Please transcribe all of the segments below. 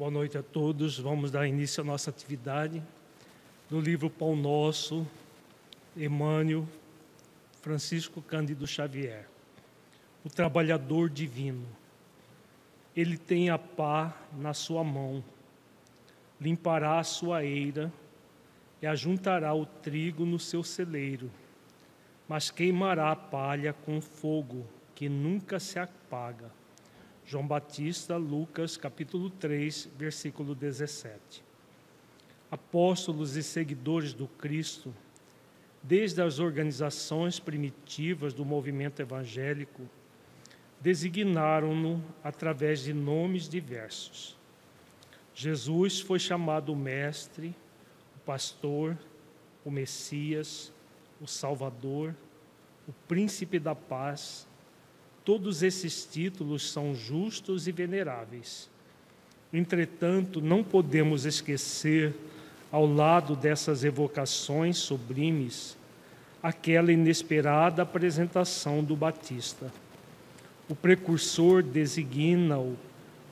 Boa noite a todos. Vamos dar início à nossa atividade no livro Pão Nosso, Emmanuel Francisco Cândido Xavier, o trabalhador divino. Ele tem a pá na sua mão, limpará a sua eira e ajuntará o trigo no seu celeiro, mas queimará a palha com fogo que nunca se apaga João Batista, Lucas, capítulo 3, versículo 17. Apóstolos e seguidores do Cristo, desde as organizações primitivas do movimento evangélico, designaram-no através de nomes diversos. Jesus foi chamado o Mestre, o Pastor, o Messias, o Salvador, o Príncipe da Paz, Todos esses títulos são justos e veneráveis. Entretanto, não podemos esquecer, ao lado dessas evocações sublimes, aquela inesperada apresentação do Batista. O precursor designa-o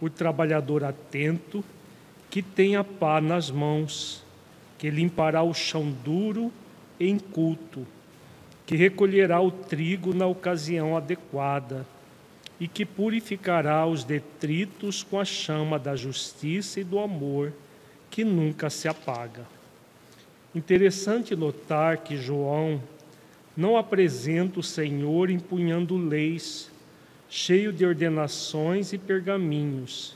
o trabalhador atento que tem a pá nas mãos, que limpará o chão duro e inculto que recolherá o trigo na ocasião adequada e que purificará os detritos com a chama da justiça e do amor que nunca se apaga. Interessante notar que João não apresenta o Senhor empunhando leis, cheio de ordenações e pergaminhos,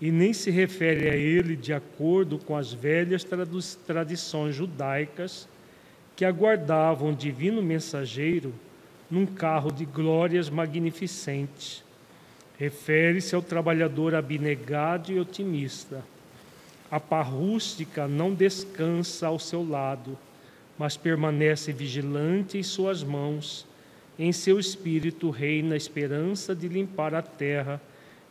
e nem se refere a ele de acordo com as velhas tradições judaicas que aguardavam um divino mensageiro num carro de glórias magnificentes. Refere-se ao trabalhador abnegado e otimista. A pá rústica não descansa ao seu lado, mas permanece vigilante em suas mãos. Em seu espírito reina a esperança de limpar a terra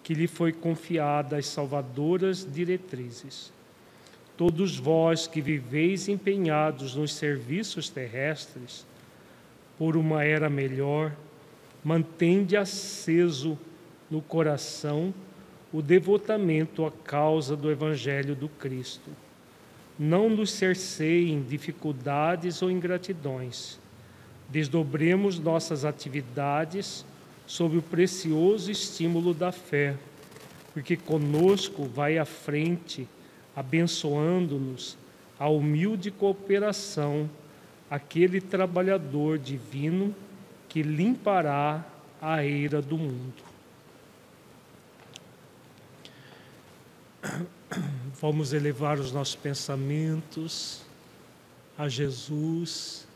que lhe foi confiada às salvadoras diretrizes. Todos vós que viveis empenhados nos serviços terrestres, por uma era melhor, mantende aceso no coração o devotamento à causa do Evangelho do Cristo. Não nos cerceiem dificuldades ou ingratidões. Desdobremos nossas atividades sob o precioso estímulo da fé, porque conosco vai à frente abençoando-nos a humilde cooperação, aquele trabalhador divino que limpará a eira do mundo. Vamos elevar os nossos pensamentos a Jesus,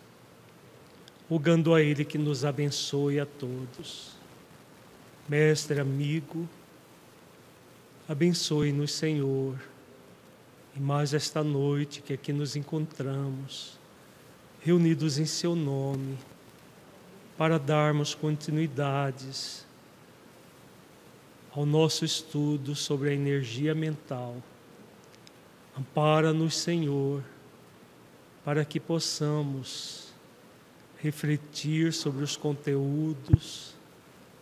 rogando a Ele que nos abençoe a todos. Mestre, amigo, abençoe-nos, Senhor e mais esta noite que aqui nos encontramos, reunidos em Seu nome, para darmos continuidades ao nosso estudo sobre a energia mental. Ampara-nos, Senhor, para que possamos refletir sobre os conteúdos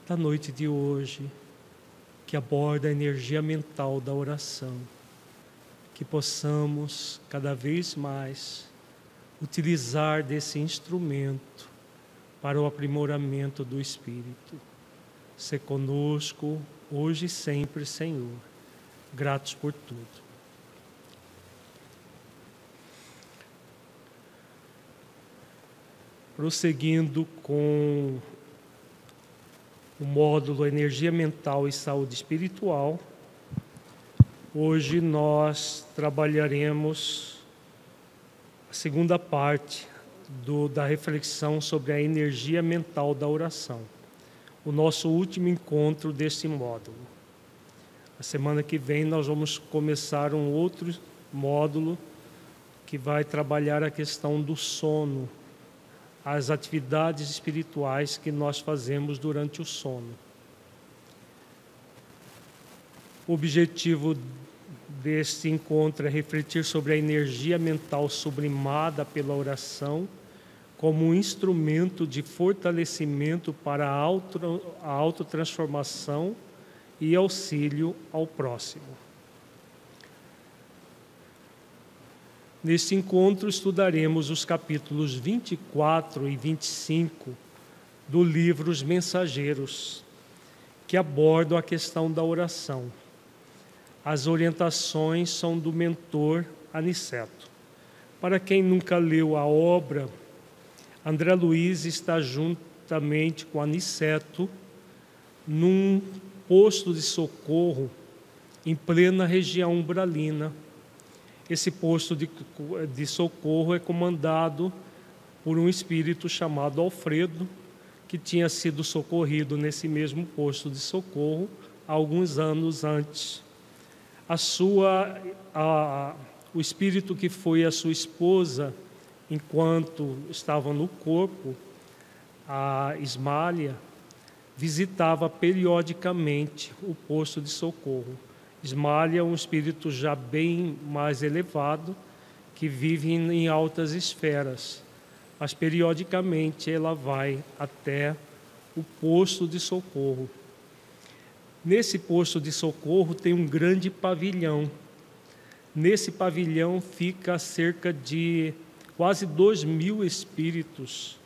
da noite de hoje, que aborda a energia mental da oração que possamos cada vez mais utilizar desse instrumento para o aprimoramento do Espírito. Se conosco hoje e sempre, Senhor. Gratos por tudo. Prosseguindo com o módulo Energia Mental e Saúde Espiritual, Hoje nós trabalharemos a segunda parte do, da reflexão sobre a energia mental da oração, o nosso último encontro deste módulo. A semana que vem nós vamos começar um outro módulo que vai trabalhar a questão do sono, as atividades espirituais que nós fazemos durante o sono. O objetivo deste encontro é refletir sobre a energia mental sublimada pela oração como um instrumento de fortalecimento para a, auto, autotransformação e auxílio ao próximo. Neste encontro estudaremos os capítulos 24 e 25 do livro Os Mensageiros, que abordam a questão da oração. As orientações são do mentor Aniceto. Para quem nunca leu a obra, André Luiz está juntamente com Aniceto num posto de socorro em plena região umbralina. Esse posto de, de socorro é comandado por um espírito chamado Alfredo, que tinha sido socorrido nesse mesmo posto de socorro alguns anos antes. A sua, a, o espírito que foi a sua esposa enquanto estava no corpo, a Ismália, visitava periodicamente o posto de socorro. Ismália é um espírito já bem mais elevado, que vive em altas esferas, mas periodicamente ela vai até o posto de socorro. Nesse posto de socorro tem um grande pavilhão. Nesse pavilhão fica cerca de quase dois mil espíritos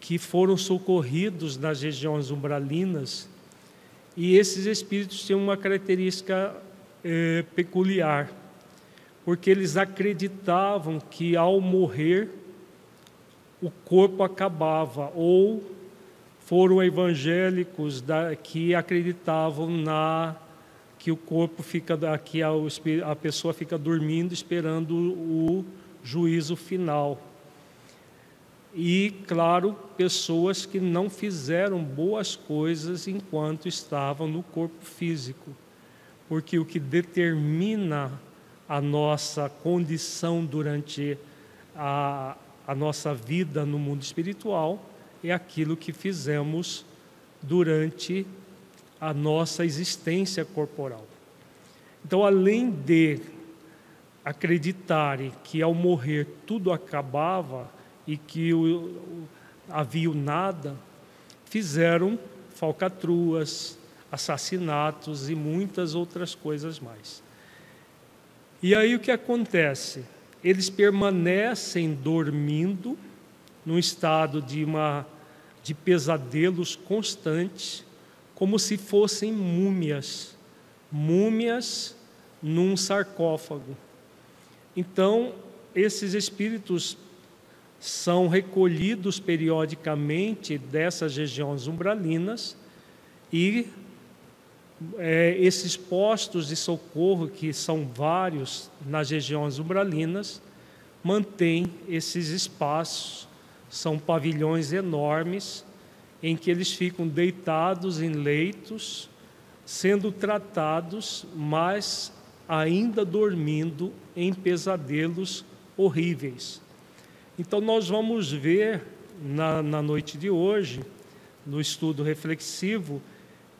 que foram socorridos nas regiões umbralinas, e esses espíritos têm uma característica é, peculiar, porque eles acreditavam que ao morrer o corpo acabava, ou foram evangélicos da, que acreditavam na que o corpo fica que a, a pessoa fica dormindo esperando o juízo final. E, claro, pessoas que não fizeram boas coisas enquanto estavam no corpo físico, porque o que determina a nossa condição durante a, a nossa vida no mundo espiritual é aquilo que fizemos durante a nossa existência corporal. Então, além de acreditarem que ao morrer tudo acabava, e que o, o, havia o nada, fizeram falcatruas, assassinatos e muitas outras coisas mais. E aí o que acontece? Eles permanecem dormindo num estado de uma de pesadelos constantes, como se fossem múmias, múmias num sarcófago. Então, esses espíritos são recolhidos periodicamente dessas regiões umbralinas e é, esses postos de socorro, que são vários nas regiões umbralinas, mantêm esses espaços, são pavilhões enormes em que eles ficam deitados em leitos, sendo tratados, mas ainda dormindo em pesadelos horríveis. Então, nós vamos ver na, na noite de hoje, no estudo reflexivo,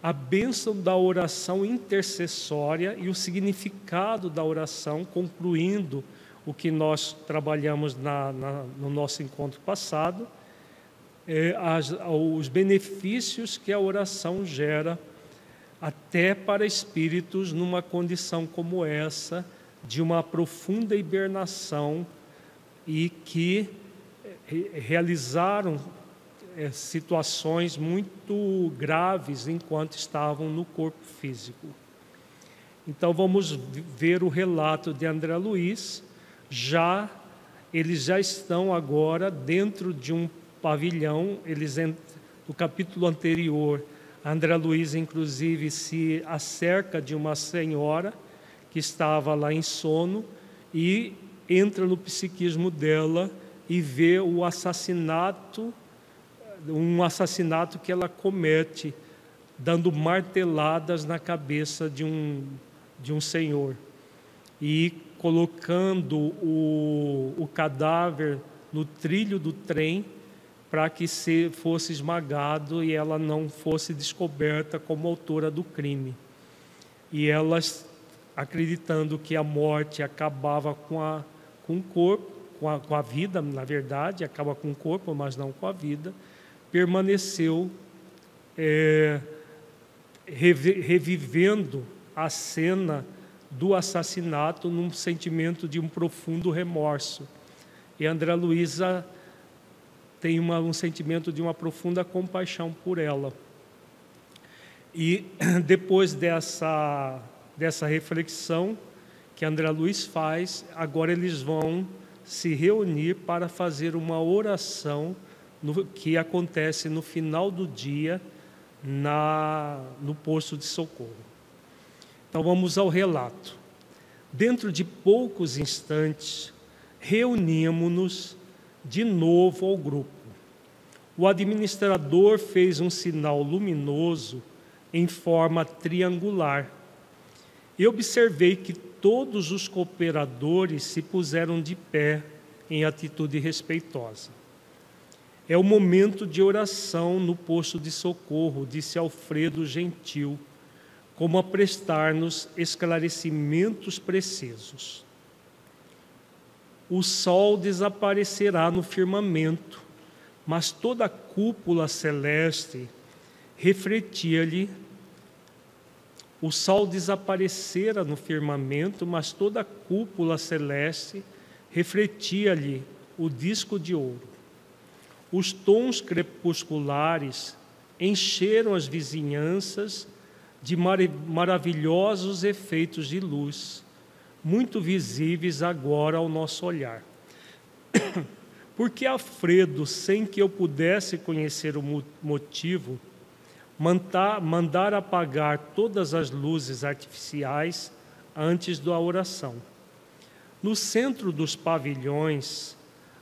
a bênção da oração intercessória e o significado da oração, concluindo o que nós trabalhamos na, na, no nosso encontro passado, é, as, os benefícios que a oração gera, até para espíritos numa condição como essa, de uma profunda hibernação e que eh, realizaram é, situações muito graves enquanto estavam no corpo físico. Então vamos ver o relato de André Luiz, já eles já estão agora dentro de um pavilhão, eles no capítulo anterior, André Luiz inclusive se acerca de uma senhora que estava lá em sono e entra no psiquismo dela e vê o assassinato, um assassinato que ela comete, dando marteladas na cabeça de um, de um senhor. E colocando o, o cadáver no trilho do trem para que se fosse esmagado e ela não fosse descoberta como autora do crime. E elas acreditando que a morte acabava com a com o corpo, com a, com a vida, na verdade, acaba com o corpo, mas não com a vida, permaneceu é, revivendo a cena do assassinato num sentimento de um profundo remorso. E André Luiza tem uma, um sentimento de uma profunda compaixão por ela. E depois dessa, dessa reflexão que André Luiz faz, agora eles vão se reunir para fazer uma oração no, que acontece no final do dia na, no posto de socorro. Então vamos ao relato. Dentro de poucos instantes, reunimos-nos de novo ao grupo. O administrador fez um sinal luminoso em forma triangular. E observei que todos os cooperadores se puseram de pé em atitude respeitosa. É o momento de oração no posto de socorro, disse Alfredo Gentil, como a prestar-nos esclarecimentos precisos. O sol desaparecerá no firmamento, mas toda a cúpula celeste refletia-lhe. O sol desaparecera no firmamento, mas toda a cúpula celeste refletia-lhe o disco de ouro. Os tons crepusculares encheram as vizinhanças de mar maravilhosos efeitos de luz, muito visíveis agora ao nosso olhar. Porque Alfredo, sem que eu pudesse conhecer o motivo, mandar apagar todas as luzes artificiais antes da oração. No centro dos pavilhões,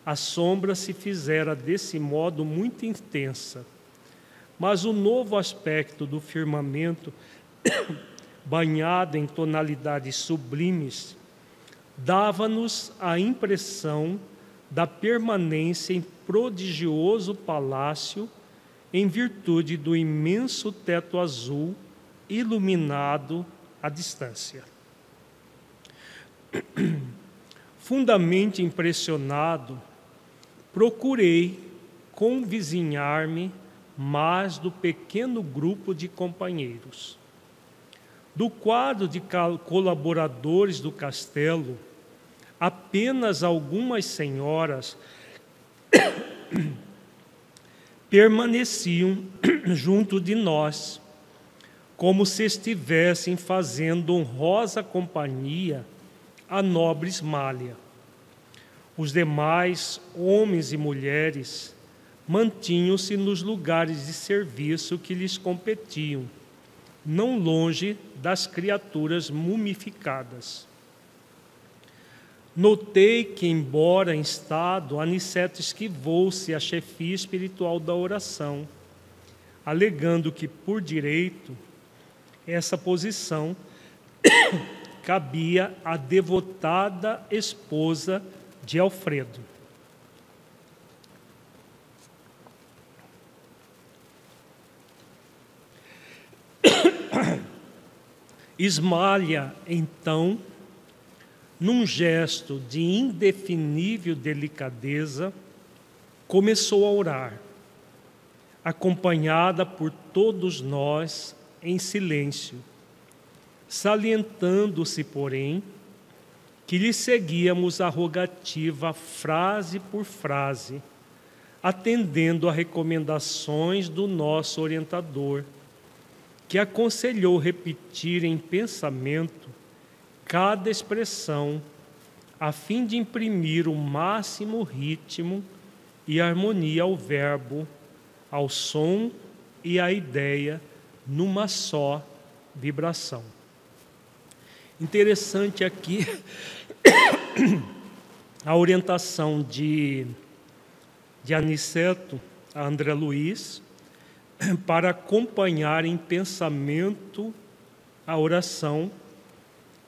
a sombra se fizera desse modo muito intensa. Mas o novo aspecto do firmamento, banhado em tonalidades sublimes, dava-nos a impressão da permanência em prodigioso palácio, em virtude do imenso teto azul iluminado à distância. Fundamente impressionado, procurei convizinhar-me mais do pequeno grupo de companheiros. Do quadro de colaboradores do castelo, apenas algumas senhoras permaneciam junto de nós, como se estivessem fazendo honrosa companhia à nobre Ismália. Os demais, homens e mulheres, mantinham-se nos lugares de serviço que lhes competiam, não longe das criaturas mumificadas. Notei que, embora em estado, Aniceto esquivou-se a chefia espiritual da oração, alegando que, por direito, essa posição cabia à devotada esposa de Alfredo. Esmalha, então, num gesto de indefinível delicadeza, começou a orar, acompanhada por todos nós em silêncio, salientando-se, porém, que lhe seguíamos a rogativa frase por frase, atendendo a recomendações do nosso orientador, que aconselhou repetir em pensamento cada expressão, a fim de imprimir o máximo ritmo e harmonia ao verbo, ao som e à ideia numa só vibração. Interessante aqui a orientação de, de Aniceto a André Luiz para acompanhar em pensamento a oração,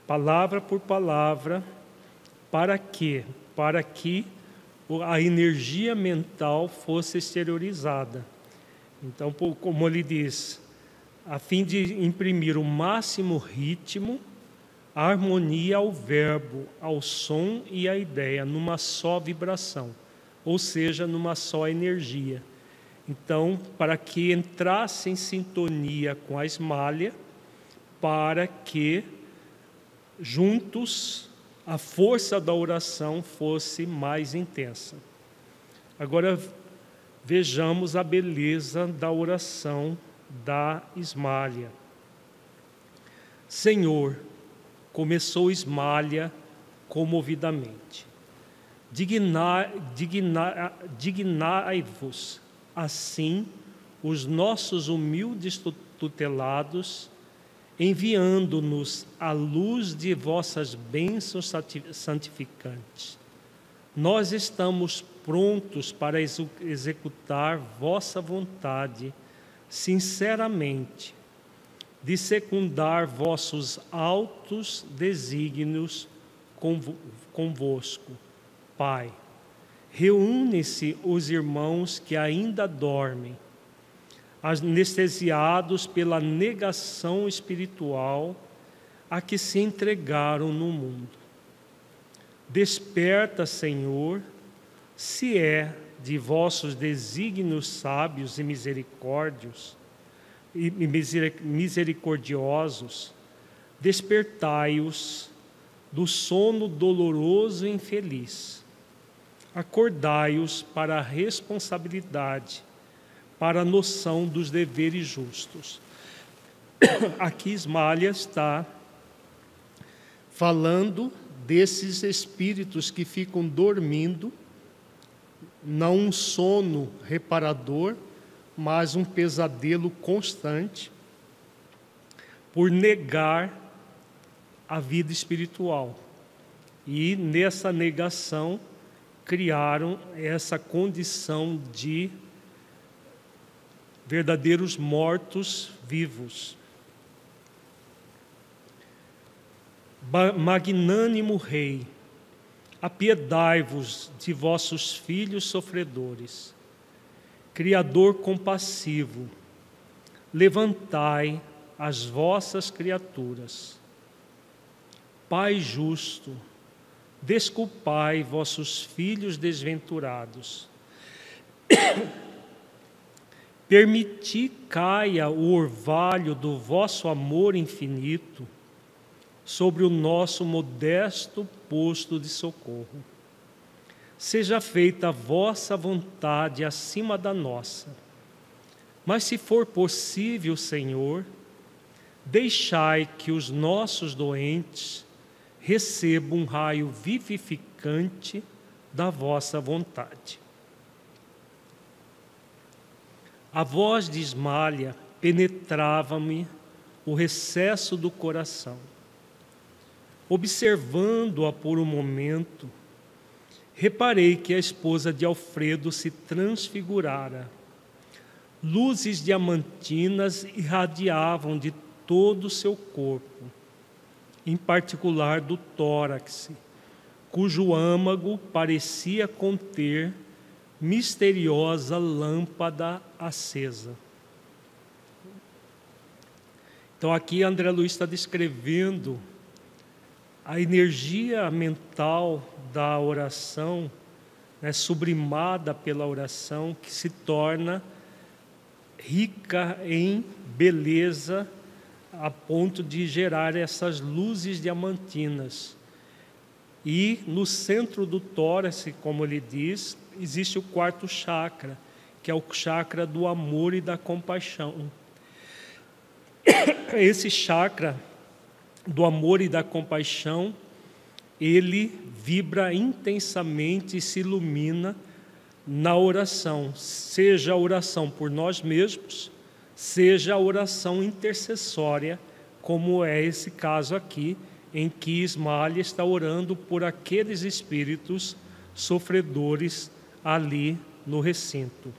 palavra por palavra, para que? Para que a energia mental fosse exteriorizada. Então, como ele diz, a fim de imprimir o máximo ritmo a harmonia ao verbo, ao som e à ideia, numa só vibração, ou seja, numa só energia. Então, para que entrasse em sintonia com a esmalha, para que juntos a força da oração fosse mais intensa. Agora vejamos a beleza da oração da Ismália. Senhor, começou Ismália comovidamente. Dignai-vos assim os nossos humildes tutelados, enviando-nos a luz de vossas bênçãos santificantes. Nós estamos prontos para executar vossa vontade, sinceramente, de secundar vossos altos desígnios convosco. Pai, reúne-se os irmãos que ainda dormem, anestesiados pela negação espiritual a que se entregaram no mundo. Desperta, Senhor, se é de vossos desígnios sábios e misericórdios e misericordiosos, despertai-os do sono doloroso e infeliz. Acordai-os para a responsabilidade, para a noção dos deveres justos. Aqui Ismalha está falando desses espíritos que ficam dormindo, não um sono reparador, mas um pesadelo constante, por negar a vida espiritual. E nessa negação criaram essa condição de verdadeiros mortos vivos. Magnânimo Rei, apiedai-vos de vossos filhos sofredores. Criador compassivo, levantai as vossas criaturas. Pai justo, desculpai vossos filhos desventurados. Permiti caia o orvalho do vosso amor infinito sobre o nosso modesto posto de socorro. Seja feita a vossa vontade acima da nossa. Mas se for possível, Senhor, deixai que os nossos doentes recebo um raio vivificante da vossa vontade. A voz de Ismalha penetrava-me o recesso do coração. Observando-a por um momento, reparei que a esposa de Alfredo se transfigurara. Luzes diamantinas irradiavam de todo o seu corpo em particular do tórax, cujo âmago parecia conter misteriosa lâmpada acesa. Então, aqui André Luiz está descrevendo a energia mental da oração, né, sublimada pela oração, que se torna rica em beleza a ponto de gerar essas luzes diamantinas. E no centro do tórax, como ele diz, existe o quarto chakra, que é o chakra do amor e da compaixão. Esse chakra do amor e da compaixão, ele vibra intensamente e se ilumina na oração, seja a oração por nós mesmos, seja a oração intercessória, como é esse caso aqui, em que Ismael está orando por aqueles espíritos sofredores ali no recinto.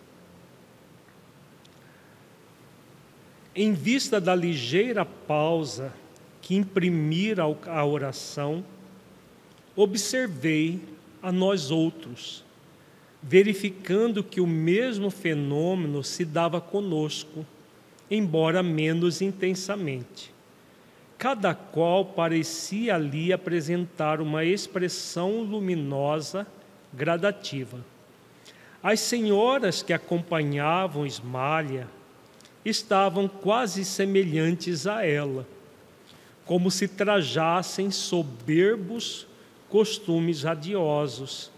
Em vista da ligeira pausa que imprimira a oração, observei a nós outros, verificando que o mesmo fenômeno se dava conosco embora menos intensamente. Cada qual parecia ali apresentar uma expressão luminosa gradativa. As senhoras que acompanhavam Ismalha estavam quase semelhantes a ela, como se trajassem soberbos costumes radiosos,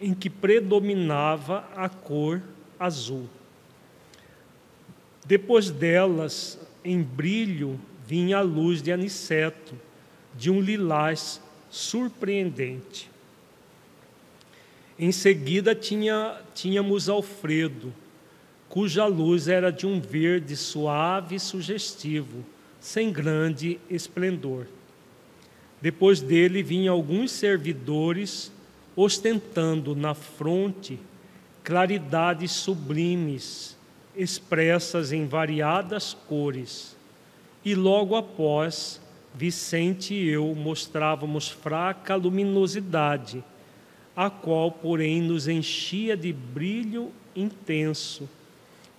em que predominava a cor azul. Depois delas, em brilho, vinha a luz de aniceto, de um lilás surpreendente. Em seguida tinha, tínhamos Alfredo, cuja luz era de um verde suave e sugestivo, sem grande esplendor. Depois dele vinham alguns servidores ostentando na fronte claridades sublimes, expressas em variadas cores. E logo após, Vicente e eu mostrávamos fraca luminosidade, a qual, porém, nos enchia de brilho intenso,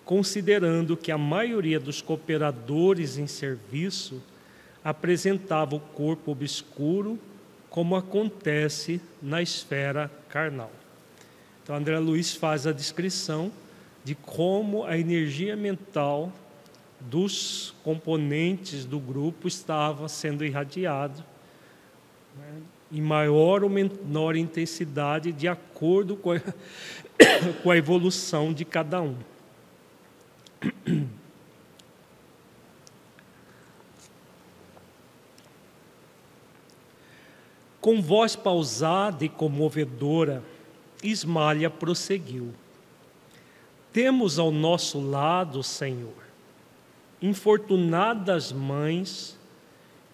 considerando que a maioria dos cooperadores em serviço apresentava o corpo obscuro, como acontece na esfera carnal. Então, André Luiz faz a descrição de como a energia mental dos componentes do grupo estava sendo irradiado né, em maior ou menor intensidade de acordo com a, com a evolução de cada um. Com voz pausada e comovedora, Ismalha prosseguiu: Temos ao nosso lado, Senhor, infortunadas mães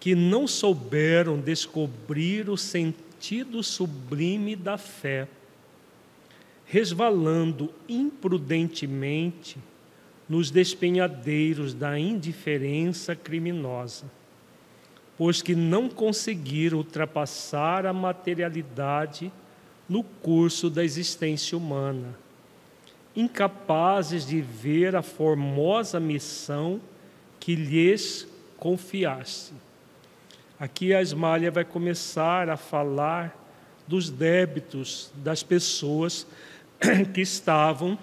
que não souberam descobrir o sentido sublime da fé, resvalando imprudentemente nos despenhadeiros da indiferença criminosa, pois que não conseguiram ultrapassar a materialidade no curso da existência humana, incapazes de ver a formosa missão que lhes confiaste. Aqui a Esmalha vai começar a falar dos débitos das pessoas que estavam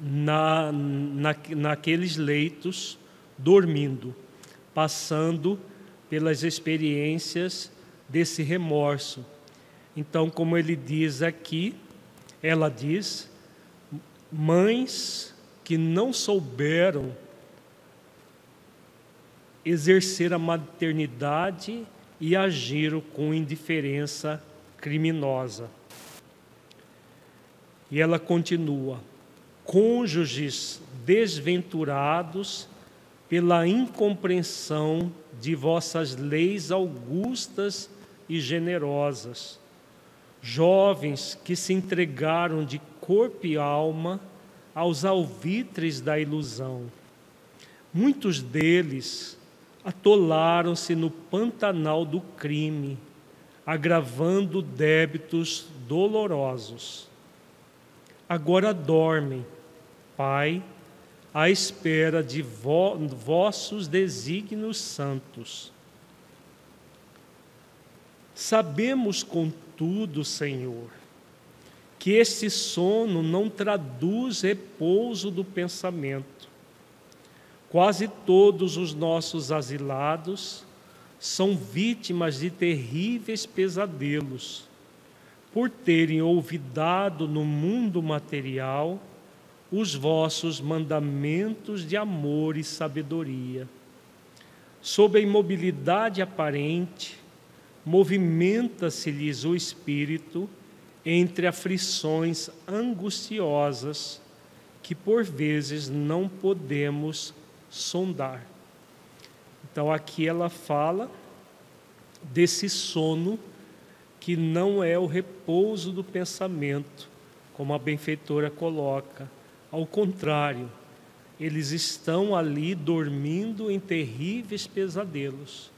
na, na, naqueles leitos dormindo, passando pelas experiências desse remorso. Então, como ele diz aqui, ela diz, mães que não souberam exercer a maternidade e agiram com indiferença criminosa. E ela continua: cônjuges desventurados pela incompreensão de vossas leis augustas e generosas, jovens que se entregaram de corpo e alma aos alvitres da ilusão. Muitos deles atolaram-se no pantanal do crime, agravando débitos dolorosos. Agora dormem, Pai, à espera de vo vossos desígnios santos. Sabemos, contudo, Senhor, que esse sono não traduz repouso do pensamento Quase todos os nossos asilados são vítimas de terríveis pesadelos, por terem olvidado no mundo material os vossos mandamentos de amor e sabedoria. Sob a imobilidade aparente, movimenta-se-lhes o espírito entre aflições angustiosas que por vezes não podemos sondar. Então aqui ela fala desse sono que não é o repouso do pensamento, como a benfeitora coloca. Ao contrário, eles estão ali dormindo em terríveis pesadelos,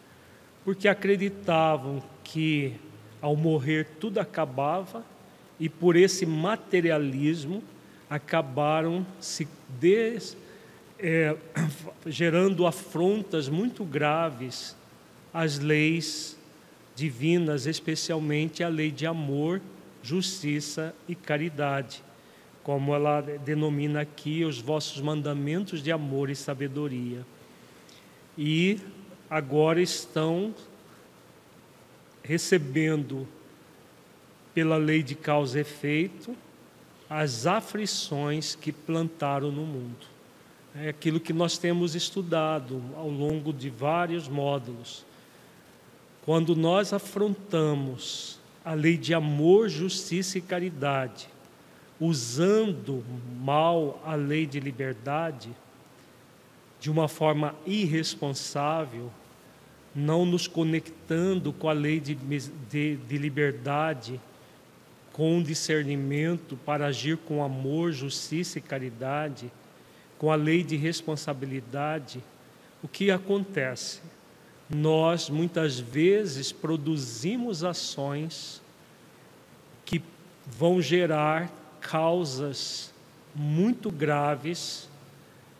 porque acreditavam que ao morrer tudo acabava e por esse materialismo acabaram se des é, gerando afrontas muito graves às leis divinas, especialmente a lei de amor, justiça e caridade, como ela denomina aqui os vossos mandamentos de amor e sabedoria. E agora estão recebendo, pela lei de causa e efeito, as aflições que plantaram no mundo. É aquilo que nós temos estudado ao longo de vários módulos. Quando nós afrontamos a lei de amor, justiça e caridade, usando mal a lei de liberdade, de uma forma irresponsável, não nos conectando com a lei de, de, de liberdade, com discernimento para agir com amor, justiça e caridade, com a lei de responsabilidade, o que acontece? Nós muitas vezes produzimos ações que vão gerar causas muito graves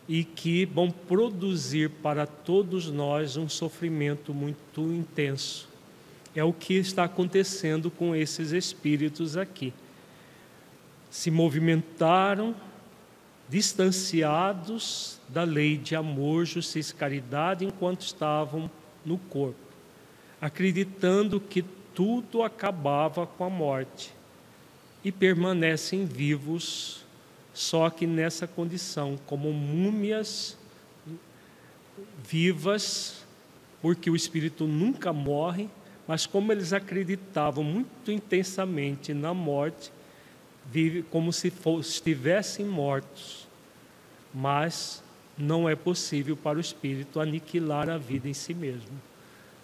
e que vão produzir para todos nós um sofrimento muito intenso. É o que está acontecendo com esses espíritos aqui. Se movimentaram distanciados da lei de amor, justiça e caridade enquanto estavam no corpo, acreditando que tudo acabava com a morte e permanecem vivos só que nessa condição, como múmias vivas, porque o espírito nunca morre, mas como eles acreditavam muito intensamente na morte, vive como se estivessem mortos. Mas não é possível para o espírito aniquilar a vida em si mesmo.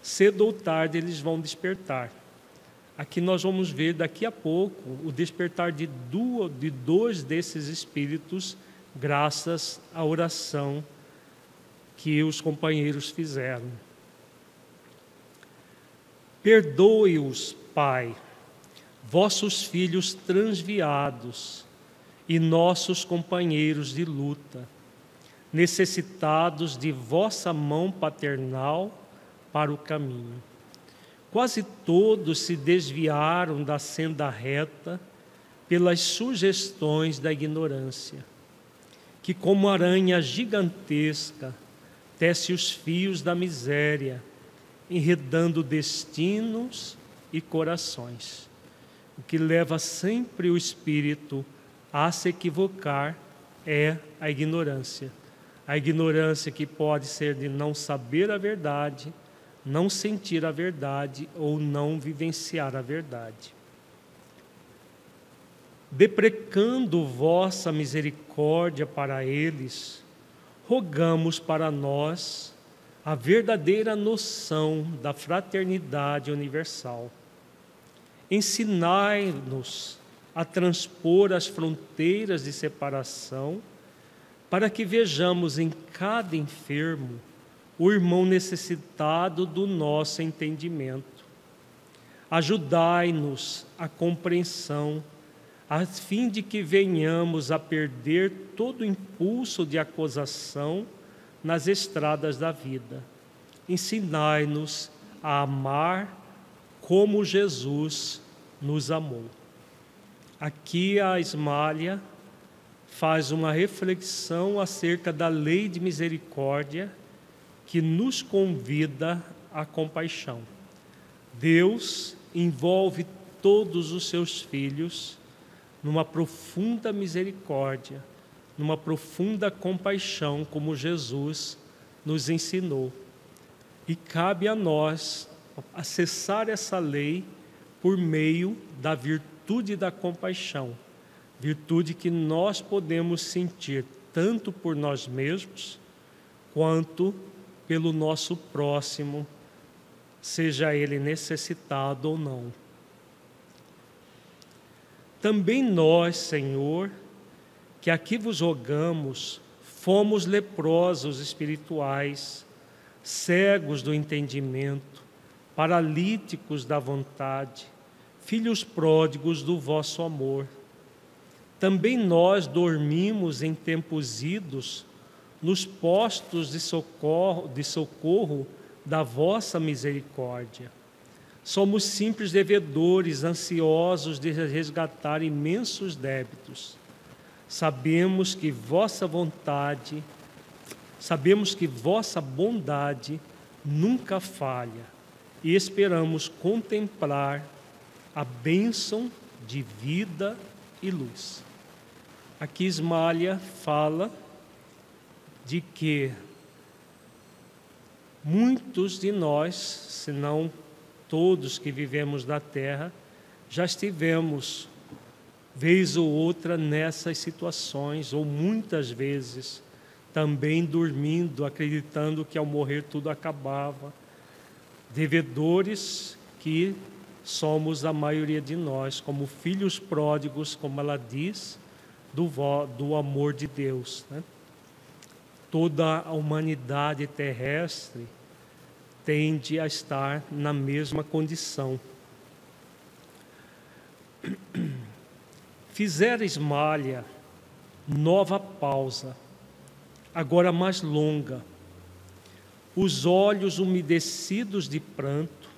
Cedo ou tarde eles vão despertar. Aqui nós vamos ver daqui a pouco o despertar de, duas, de dois desses espíritos, graças à oração que os companheiros fizeram. Perdoe-os, Pai, vossos filhos transviados e nossos companheiros de luta, necessitados de vossa mão paternal para o caminho. Quase todos se desviaram da senda reta pelas sugestões da ignorância, que, como aranha gigantesca, tece os fios da miséria, enredando destinos e corações. O que leva sempre o espírito a se equivocar é a ignorância. A ignorância que pode ser de não saber a verdade não sentir a verdade ou não vivenciar a verdade. Deprecando vossa misericórdia para eles, rogamos para nós a verdadeira noção da fraternidade universal. Ensinai-nos a transpor as fronteiras de separação, para que vejamos em cada enfermo o irmão necessitado do nosso entendimento. Ajudai-nos a compreensão, a fim de que venhamos a perder todo o impulso de acusação nas estradas da vida. Ensinai-nos a amar como Jesus nos amou. Aqui a Esmalha faz uma reflexão acerca da lei de misericórdia que nos convida à compaixão. Deus envolve todos os seus filhos numa profunda misericórdia, numa profunda compaixão, como Jesus nos ensinou. E cabe a nós acessar essa lei por meio da virtude da compaixão, virtude que nós podemos sentir tanto por nós mesmos quanto pelo nosso próximo, seja ele necessitado ou não. Também nós, Senhor, que aqui vos rogamos, fomos leprosos espirituais, cegos do entendimento, paralíticos da vontade, filhos pródigos do vosso amor. Também nós dormimos em tempos idos nos postos de socorro, de socorro da vossa misericórdia. Somos simples devedores, ansiosos de resgatar imensos débitos. Sabemos que vossa vontade, sabemos que vossa bondade nunca falha e esperamos contemplar a bênção de vida e luz. Aqui Ismália fala de que muitos de nós, se não todos que vivemos na terra, já estivemos, vez ou outra, nessas situações, ou muitas vezes, também dormindo, acreditando que ao morrer tudo acabava. Devedores que somos a maioria de nós, como filhos pródigos, como ela diz, do, do amor de Deus. Né? Toda a humanidade terrestre tende a estar na mesma condição. Fizeres malha, nova pausa, agora mais longa, os olhos umedecidos de pranto,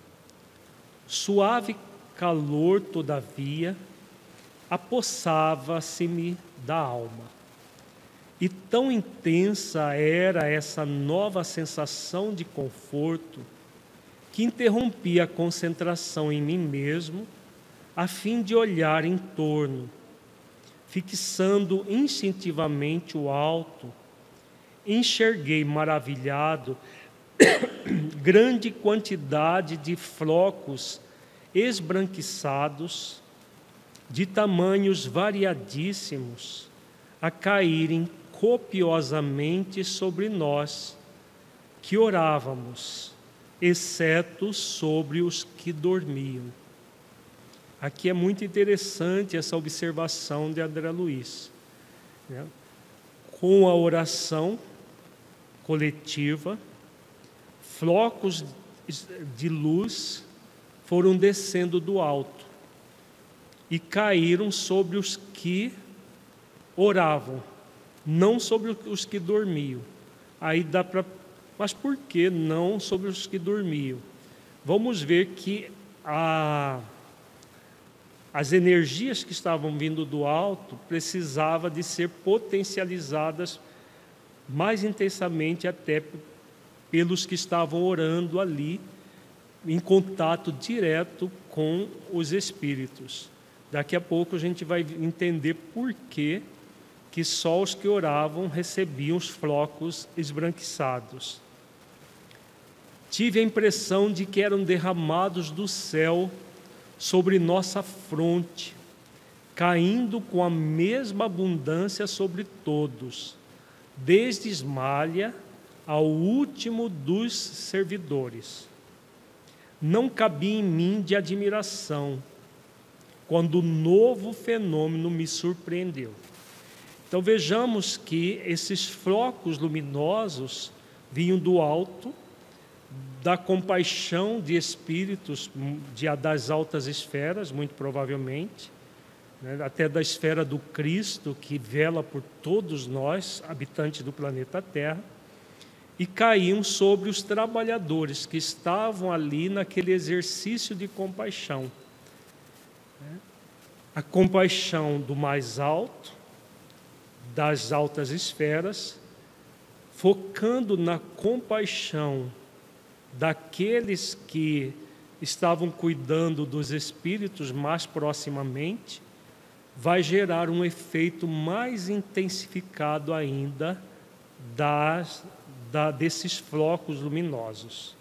suave calor, todavia, apossava-se-me da alma. E tão intensa era essa nova sensação de conforto que interrompia a concentração em mim mesmo, a fim de olhar em torno, fixando instintivamente o alto, enxerguei maravilhado grande quantidade de flocos esbranquiçados, de tamanhos variadíssimos, a caírem copiosamente sobre nós que orávamos, exceto sobre os que dormiam. Aqui é muito interessante essa observação de André Luiz. Né? Com a oração coletiva, flocos de luz foram descendo do alto e caíram sobre os que oravam, não sobre os que dormiam. Aí dá para. Mas por que não sobre os que dormiam? Vamos ver que a, as energias que estavam vindo do alto precisavam de ser potencializadas mais intensamente até pelos que estavam orando ali, em contato direto com os espíritos. Daqui a pouco a gente vai entender por que, que só os que oravam recebiam os flocos esbranquiçados. Tive a impressão de que eram derramados do céu sobre nossa fronte, caindo com a mesma abundância sobre todos, desde Esmalha ao último dos servidores. Não cabia em mim de admiração quando o novo fenômeno me surpreendeu. Então vejamos que esses flocos luminosos vinham do alto, da compaixão de espíritos de, das altas esferas, muito provavelmente, né, até da esfera do Cristo que vela por todos nós, habitantes do planeta Terra e caíam sobre os trabalhadores que estavam ali naquele exercício de compaixão. A compaixão do mais alto, das altas esferas, focando na compaixão daqueles que estavam cuidando dos espíritos mais proximamente, vai gerar um efeito mais intensificado ainda das da, desses flocos luminosos.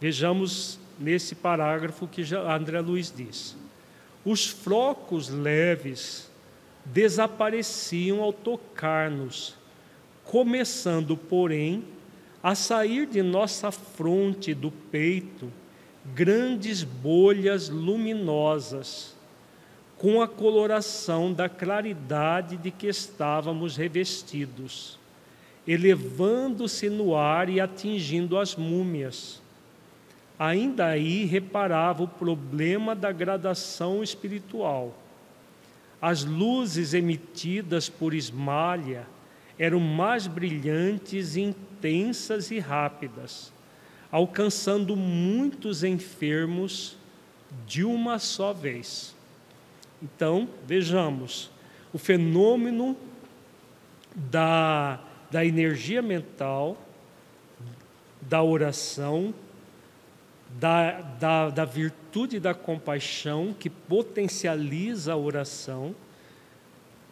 Vejamos nesse parágrafo que André Luiz diz. Os flocos leves desapareciam ao tocar-nos, começando, porém, a sair de nossa fronte do peito grandes bolhas luminosas, com a coloração da claridade de que estávamos revestidos elevando-se no ar e atingindo as múmias. Ainda aí reparava o problema da gradação espiritual. As luzes emitidas por Ismalha eram mais brilhantes, intensas e rápidas, alcançando muitos enfermos de uma só vez. Então, vejamos, o fenômeno da da energia mental, da oração, da, da, da virtude da compaixão que potencializa a oração,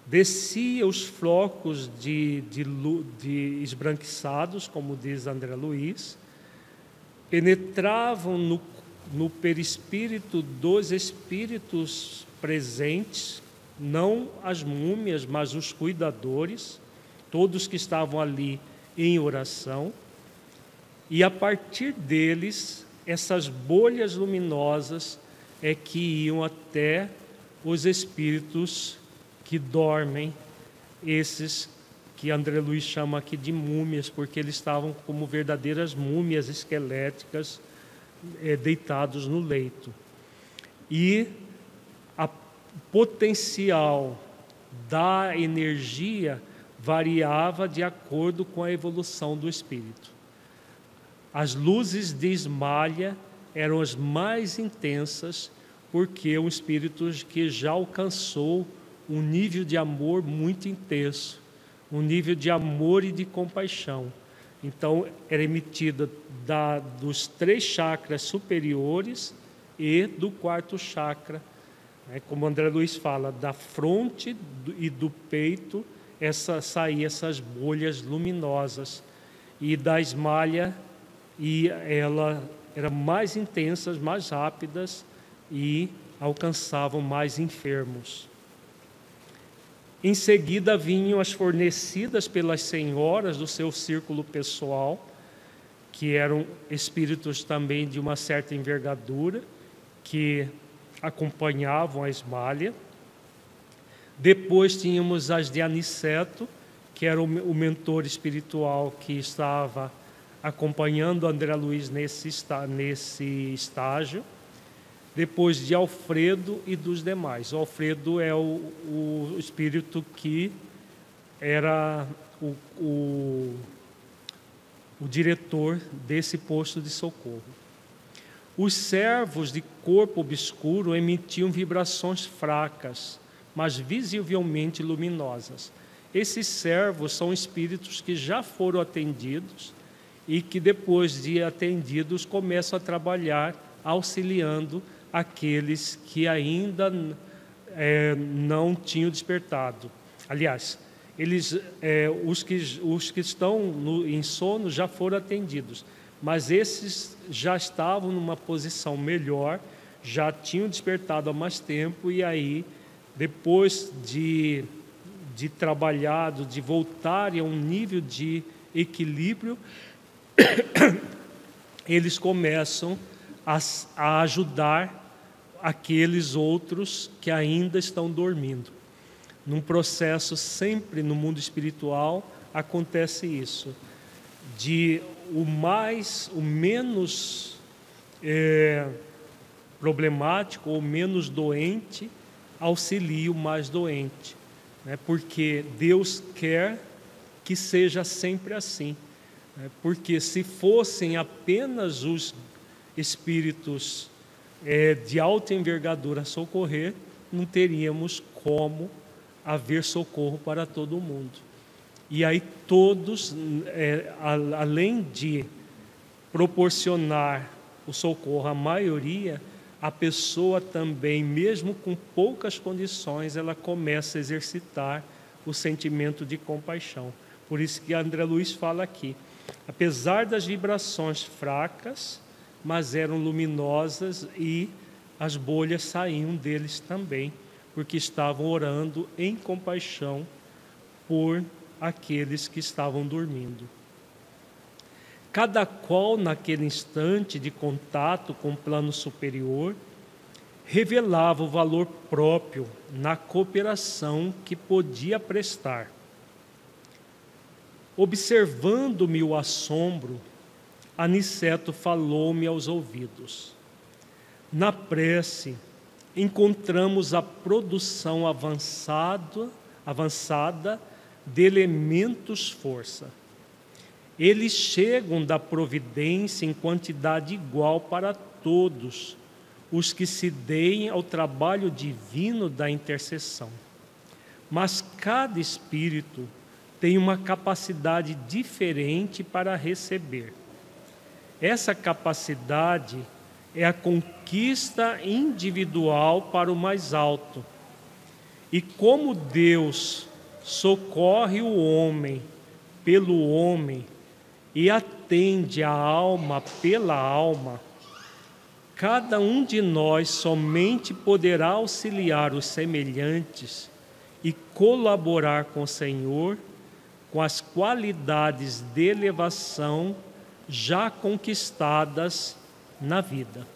descia os flocos de, de, de esbranquiçados, como diz André Luiz, penetravam no, no perispírito dos espíritos presentes, não as múmias, mas os cuidadores, todos que estavam ali em oração, e a partir deles, essas bolhas luminosas é que iam até os espíritos que dormem, esses que André Luiz chama aqui de múmias, porque eles estavam como verdadeiras múmias esqueléticas é, deitados no leito. E a potencial da energia variava de acordo com a evolução do espírito. As luzes de esmalha eram as mais intensas, porque o espírito que já alcançou um nível de amor muito intenso, um nível de amor e de compaixão. Então, era emitida da, dos três chakras superiores e do quarto chakra. Né? Como André Luiz fala, da fronte e do peito essa, saía essas bolhas luminosas. E da esmalha, e ela era mais intensas, mais rápidas e alcançavam mais enfermos. Em seguida vinham as fornecidas pelas senhoras do seu círculo pessoal, que eram espíritos também de uma certa envergadura, que acompanhavam a esmalha. Depois tínhamos as de Aniceto, que era o mentor espiritual que estava acompanhando André Luiz nesse, nesse estágio depois de Alfredo e dos demais. O Alfredo é o, o espírito que era o, o, o diretor desse posto de socorro. Os servos de corpo obscuro emitiam vibrações fracas, mas visivelmente luminosas. Esses servos são espíritos que já foram atendidos e que, depois de atendidos, começam a trabalhar auxiliando aqueles que ainda é, não tinham despertado. Aliás, eles, é, os, que, os que estão no, em sono já foram atendidos, mas esses já estavam numa posição melhor, já tinham despertado há mais tempo e aí, depois de, de trabalhado, de voltarem a um nível de equilíbrio, eles começam a, a ajudar aqueles outros que ainda estão dormindo. Num processo sempre no mundo espiritual acontece isso, de o mais, o menos é, problemático ou menos doente auxilia o mais doente, né? porque Deus quer que seja sempre assim. Né? Porque se fossem apenas os espíritos é, de alta envergadura socorrer, não teríamos como haver socorro para todo mundo. E aí todos, é, a, além de proporcionar o socorro à maioria, a pessoa também, mesmo com poucas condições, ela começa a exercitar o sentimento de compaixão. Por isso que André Luiz fala aqui, apesar das vibrações fracas, mas eram luminosas e as bolhas saíam deles também, porque estavam orando em compaixão por aqueles que estavam dormindo. Cada qual, naquele instante de contato com o plano superior, revelava o valor próprio na cooperação que podia prestar. Observando-me o assombro Aniceto falou-me aos ouvidos. Na prece, encontramos a produção avançada, avançada de elementos força. Eles chegam da providência em quantidade igual para todos os que se deem ao trabalho divino da intercessão. Mas cada espírito tem uma capacidade diferente para receber essa capacidade é a conquista individual para o mais alto. E como Deus socorre o homem pelo homem e atende a alma pela alma, cada um de nós somente poderá auxiliar os semelhantes e colaborar com o Senhor com as qualidades de elevação já conquistadas na vida.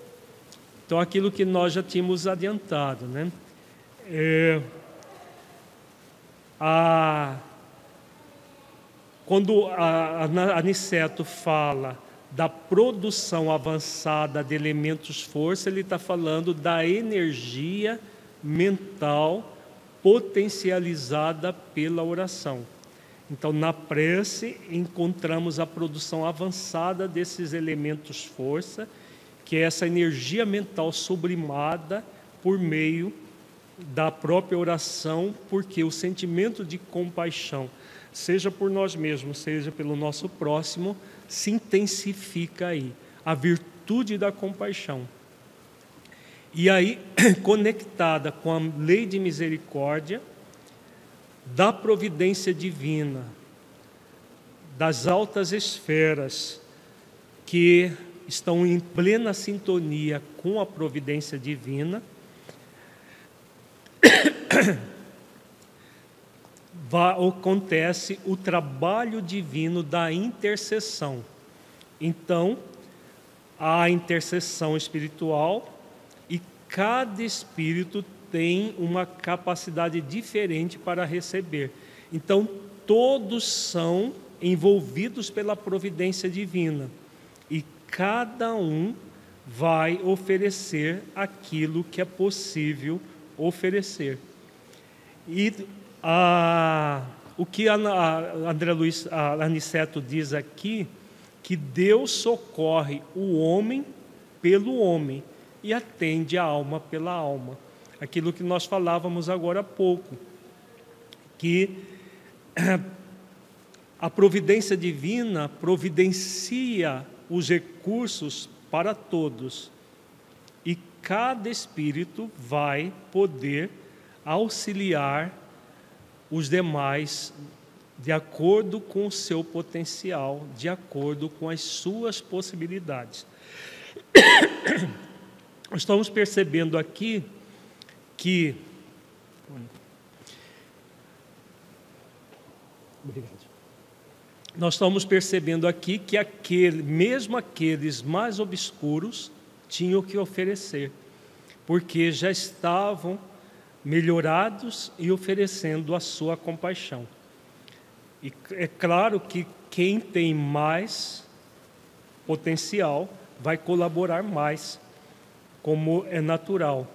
Então, aquilo que nós já tínhamos adiantado, né? É, a, quando a, a Aniceto fala da produção avançada de elementos força, ele está falando da energia mental potencializada pela oração. Então, na prece, encontramos a produção avançada desses elementos força, que é essa energia mental sublimada por meio da própria oração, porque o sentimento de compaixão, seja por nós mesmos, seja pelo nosso próximo, se intensifica aí. A virtude da compaixão. E aí, conectada com a lei de misericórdia, da providência divina, das altas esferas que estão em plena sintonia com a providência divina, acontece o trabalho divino da intercessão. Então, a intercessão espiritual e cada espírito tem uma capacidade diferente para receber. Então, todos são envolvidos pela providência divina e cada um vai oferecer aquilo que é possível oferecer. E a, o que a, a André Luiz a Aniceto diz aqui, que Deus socorre o homem pelo homem e atende a alma pela alma aquilo que nós falávamos agora há pouco, que a providência divina providencia os recursos para todos e cada espírito vai poder auxiliar os demais de acordo com o seu potencial, de acordo com as suas possibilidades. Estamos percebendo aqui que. Obrigado. Nós estamos percebendo aqui que aquele, mesmo aqueles mais obscuros tinham que oferecer, porque já estavam melhorados e oferecendo a sua compaixão. E é claro que quem tem mais potencial vai colaborar mais, como é natural.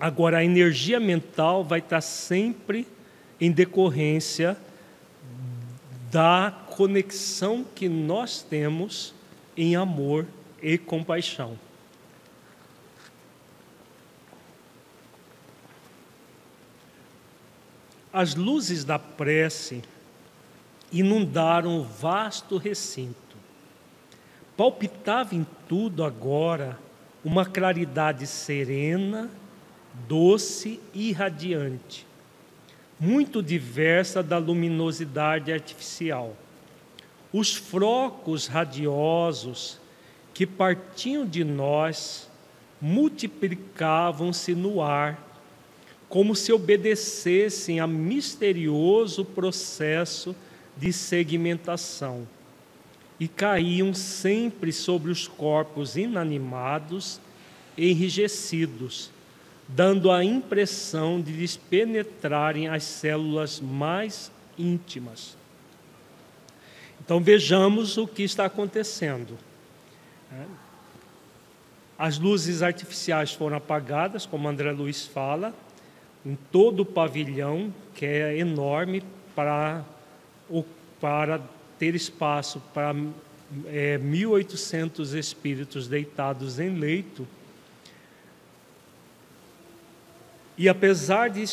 Agora, a energia mental vai estar sempre em decorrência da conexão que nós temos em amor e compaixão. As luzes da prece inundaram o vasto recinto. Palpitava em tudo agora uma claridade serena doce e radiante, muito diversa da luminosidade artificial. Os frocos radiosos que partiam de nós multiplicavam-se no ar, como se obedecessem a misterioso processo de segmentação, e caíam sempre sobre os corpos inanimados, enrijecidos, dando a impressão de lhes penetrarem as células mais íntimas. Então vejamos o que está acontecendo. As luzes artificiais foram apagadas, como André Luiz fala, em todo o pavilhão, que é enorme, para, para ter espaço para é, 1.800 espíritos deitados em leito E apesar de,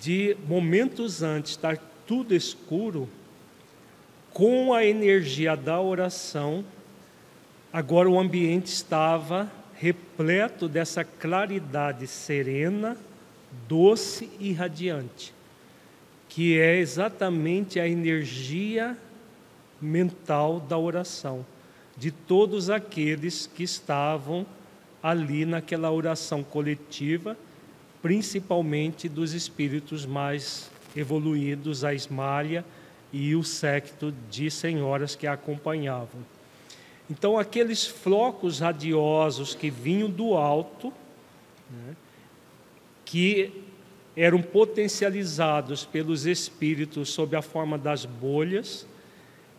de momentos antes estar tudo escuro, com a energia da oração, agora o ambiente estava repleto dessa claridade serena, doce e radiante, que é exatamente a energia mental da oração de todos aqueles que estavam ali naquela oração coletiva, principalmente dos espíritos mais evoluídos, a Ismária e o séquito de senhoras que a acompanhavam. Então, aqueles flocos radiosos que vinham do alto, né, que eram potencializados pelos espíritos sob a forma das bolhas,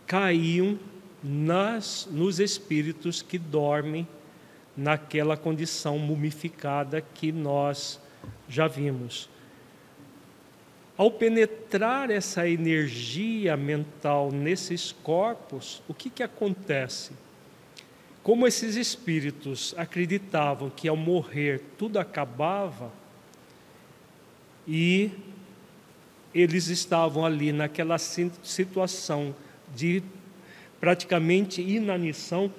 caíam nas, nos espíritos que dormem naquela condição mumificada que nós já vimos. Ao penetrar essa energia mental nesses corpos, o que, que acontece? Como esses espíritos acreditavam que ao morrer tudo acabava, e eles estavam ali naquela situação de praticamente inanição,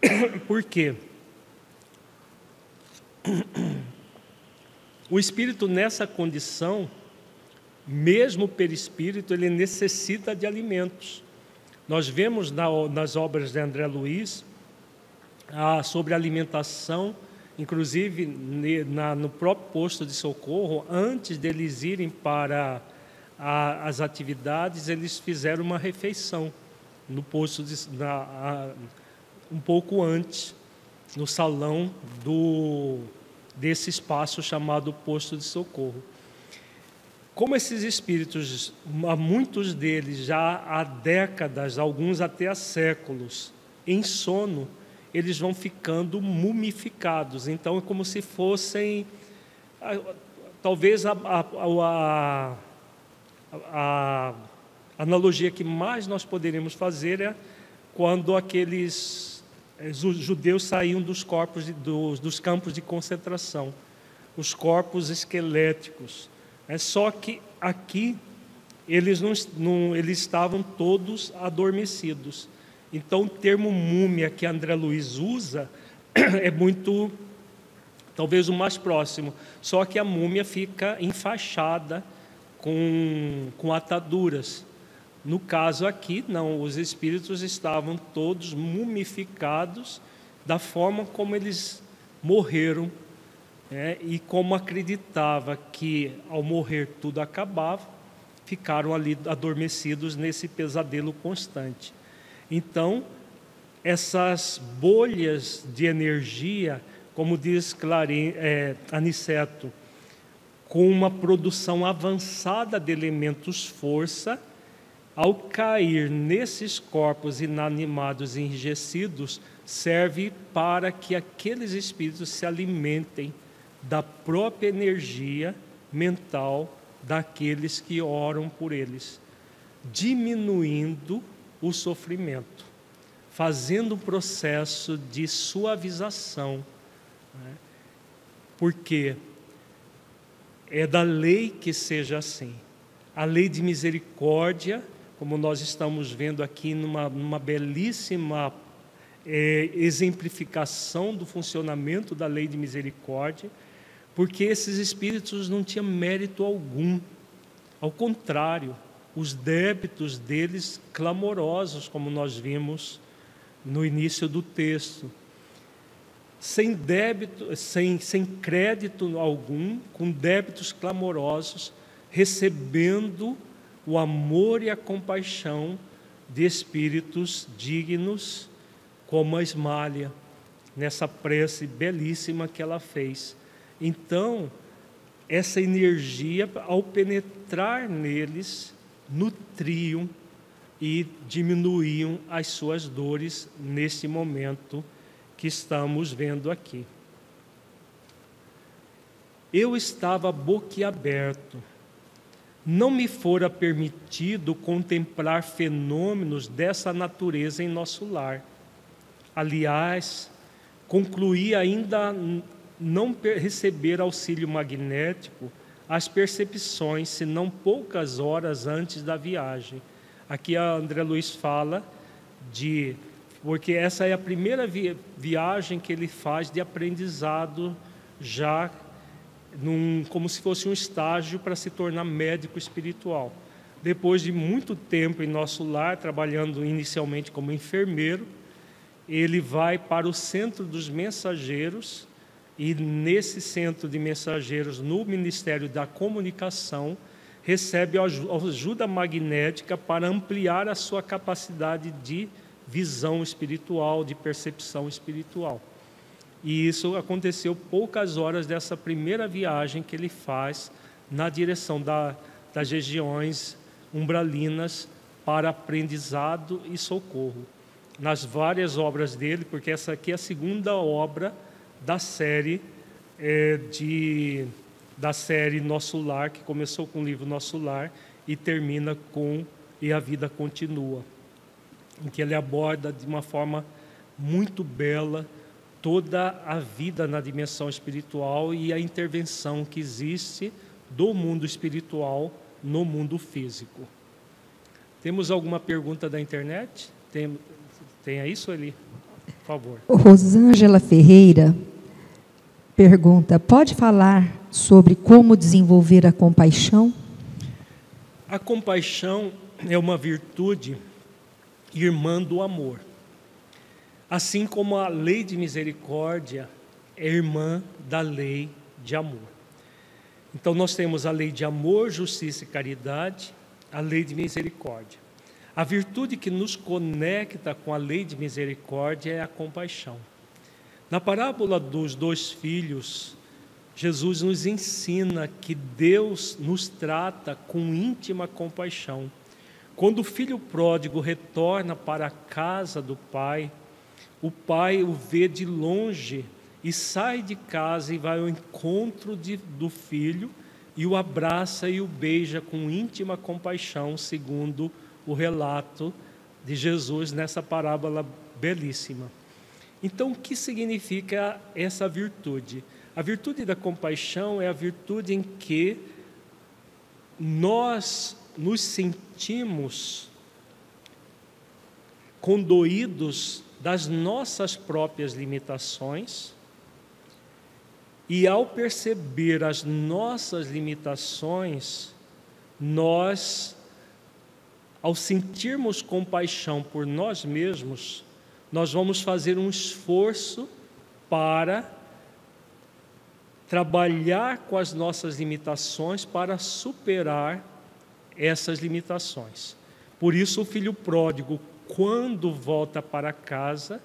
por quê? O espírito nessa condição, mesmo perispírito, ele necessita de alimentos. Nós vemos na, nas obras de André Luiz ah, sobre alimentação, inclusive na, no próprio posto de socorro, antes deles irem para a, as atividades, eles fizeram uma refeição no posto de, na, a, um pouco antes, no salão do, desse espaço chamado posto de socorro. Como esses espíritos, muitos deles já há décadas, alguns até há séculos, em sono, eles vão ficando mumificados. Então é como se fossem, talvez a, a, a, a analogia que mais nós poderíamos fazer é quando aqueles judeus saíam dos corpos de, dos, dos campos de concentração, os corpos esqueléticos. É só que aqui eles não, não, eles estavam todos adormecidos. Então o termo múmia que André Luiz usa é muito talvez o mais próximo, só que a múmia fica enfaixada com, com ataduras. No caso aqui, não, os espíritos estavam todos mumificados da forma como eles morreram é, e como acreditava que ao morrer tudo acabava, ficaram ali adormecidos nesse pesadelo constante. Então, essas bolhas de energia, como diz Clarim, é, Aniceto, com uma produção avançada de elementos força, ao cair nesses corpos inanimados e enrijecidos, serve para que aqueles espíritos se alimentem da própria energia mental daqueles que oram por eles, diminuindo o sofrimento, fazendo um processo de suavização. Né? Porque é da lei que seja assim. A lei de misericórdia como nós estamos vendo aqui numa, numa belíssima é, exemplificação do funcionamento da lei de misericórdia, porque esses espíritos não tinham mérito algum, ao contrário, os débitos deles clamorosos, como nós vimos no início do texto. Sem débito, sem, sem crédito algum, com débitos clamorosos, recebendo o amor e a compaixão de espíritos dignos, como a Esmalha, nessa prece belíssima que ela fez. Então, essa energia, ao penetrar neles, nutriam e diminuíam as suas dores nesse momento que estamos vendo aqui. Eu estava boquiaberto não me fora permitido contemplar fenômenos dessa natureza em nosso lar. Aliás, concluí ainda não receber auxílio magnético as percepções, senão poucas horas antes da viagem. Aqui a André Luiz fala de porque essa é a primeira vi viagem que ele faz de aprendizado, já num, como se fosse um estágio para se tornar médico espiritual. Depois de muito tempo em nosso lar, trabalhando inicialmente como enfermeiro, ele vai para o centro dos mensageiros e nesse centro de mensageiros, no Ministério da Comunicação, recebe ajuda magnética para ampliar a sua capacidade de visão espiritual, de percepção espiritual. E isso aconteceu poucas horas dessa primeira viagem que ele faz na direção da, das regiões umbralinas para aprendizado e socorro. Nas várias obras dele, porque essa aqui é a segunda obra da série é, de da série Nosso Lar, que começou com o livro Nosso Lar e termina com E a Vida Continua, em que ele aborda de uma forma muito bela toda a vida na dimensão espiritual e a intervenção que existe do mundo espiritual no mundo físico. Temos alguma pergunta da internet? Tem, tem isso ali? Por favor. Rosângela Ferreira pergunta: pode falar sobre como desenvolver a compaixão? A compaixão é uma virtude irmã do amor. Assim como a lei de misericórdia é irmã da lei de amor. Então nós temos a lei de amor, justiça e caridade, a lei de misericórdia. A virtude que nos conecta com a lei de misericórdia é a compaixão. Na parábola dos dois filhos, Jesus nos ensina que Deus nos trata com íntima compaixão. Quando o filho pródigo retorna para a casa do pai, o pai o vê de longe e sai de casa e vai ao encontro de, do filho e o abraça e o beija com íntima compaixão, segundo o relato de Jesus nessa parábola belíssima. Então, o que significa essa virtude? A virtude da compaixão é a virtude em que nós nos sentimos condoídos das nossas próprias limitações e, ao perceber as nossas limitações, nós, ao sentirmos compaixão por nós mesmos, nós vamos fazer um esforço para trabalhar com as nossas limitações para superar essas limitações. Por isso, o filho pródigo, quando volta para casa,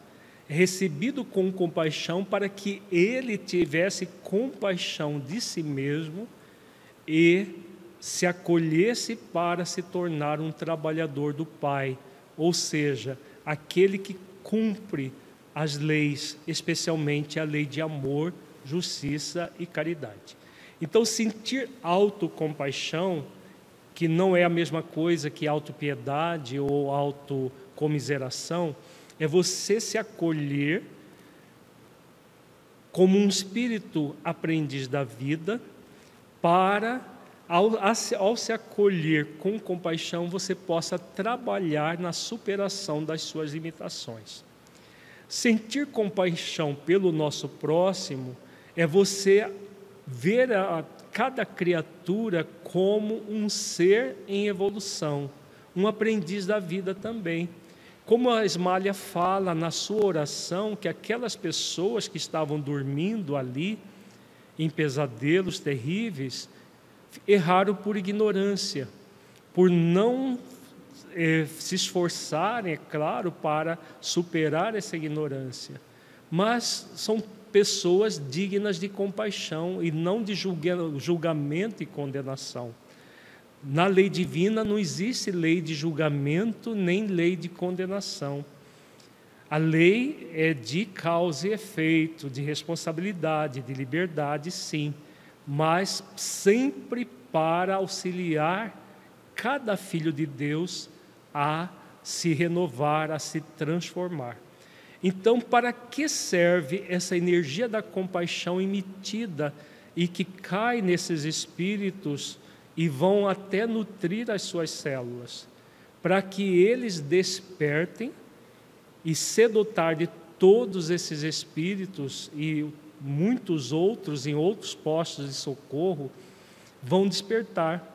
recebido com compaixão para que ele tivesse compaixão de si mesmo e se acolhesse para se tornar um trabalhador do Pai, ou seja, aquele que cumpre as leis, especialmente a lei de amor, justiça e caridade. Então, sentir autocompaixão, que não é a mesma coisa que autopiedade ou autocomiseração, é você se acolher como um espírito aprendiz da vida, para, ao, ao se acolher com compaixão, você possa trabalhar na superação das suas limitações. Sentir compaixão pelo nosso próximo é você ver a cada criatura como um ser em evolução, um aprendiz da vida também. Como a Esmalha fala na sua oração que aquelas pessoas que estavam dormindo ali, em pesadelos terríveis, erraram por ignorância, por não eh, se esforçarem, é claro, para superar essa ignorância. Mas são pessoas dignas de compaixão e não de julgamento e condenação. Na lei divina não existe lei de julgamento nem lei de condenação. A lei é de causa e efeito, de responsabilidade, de liberdade, sim, mas sempre para auxiliar cada filho de Deus a se renovar, a se transformar. Então, para que serve essa energia da compaixão emitida e que cai nesses espíritos e vão até nutrir as suas células? Para que eles despertem e cedo ou tarde todos esses espíritos e muitos outros em outros postos de socorro vão despertar.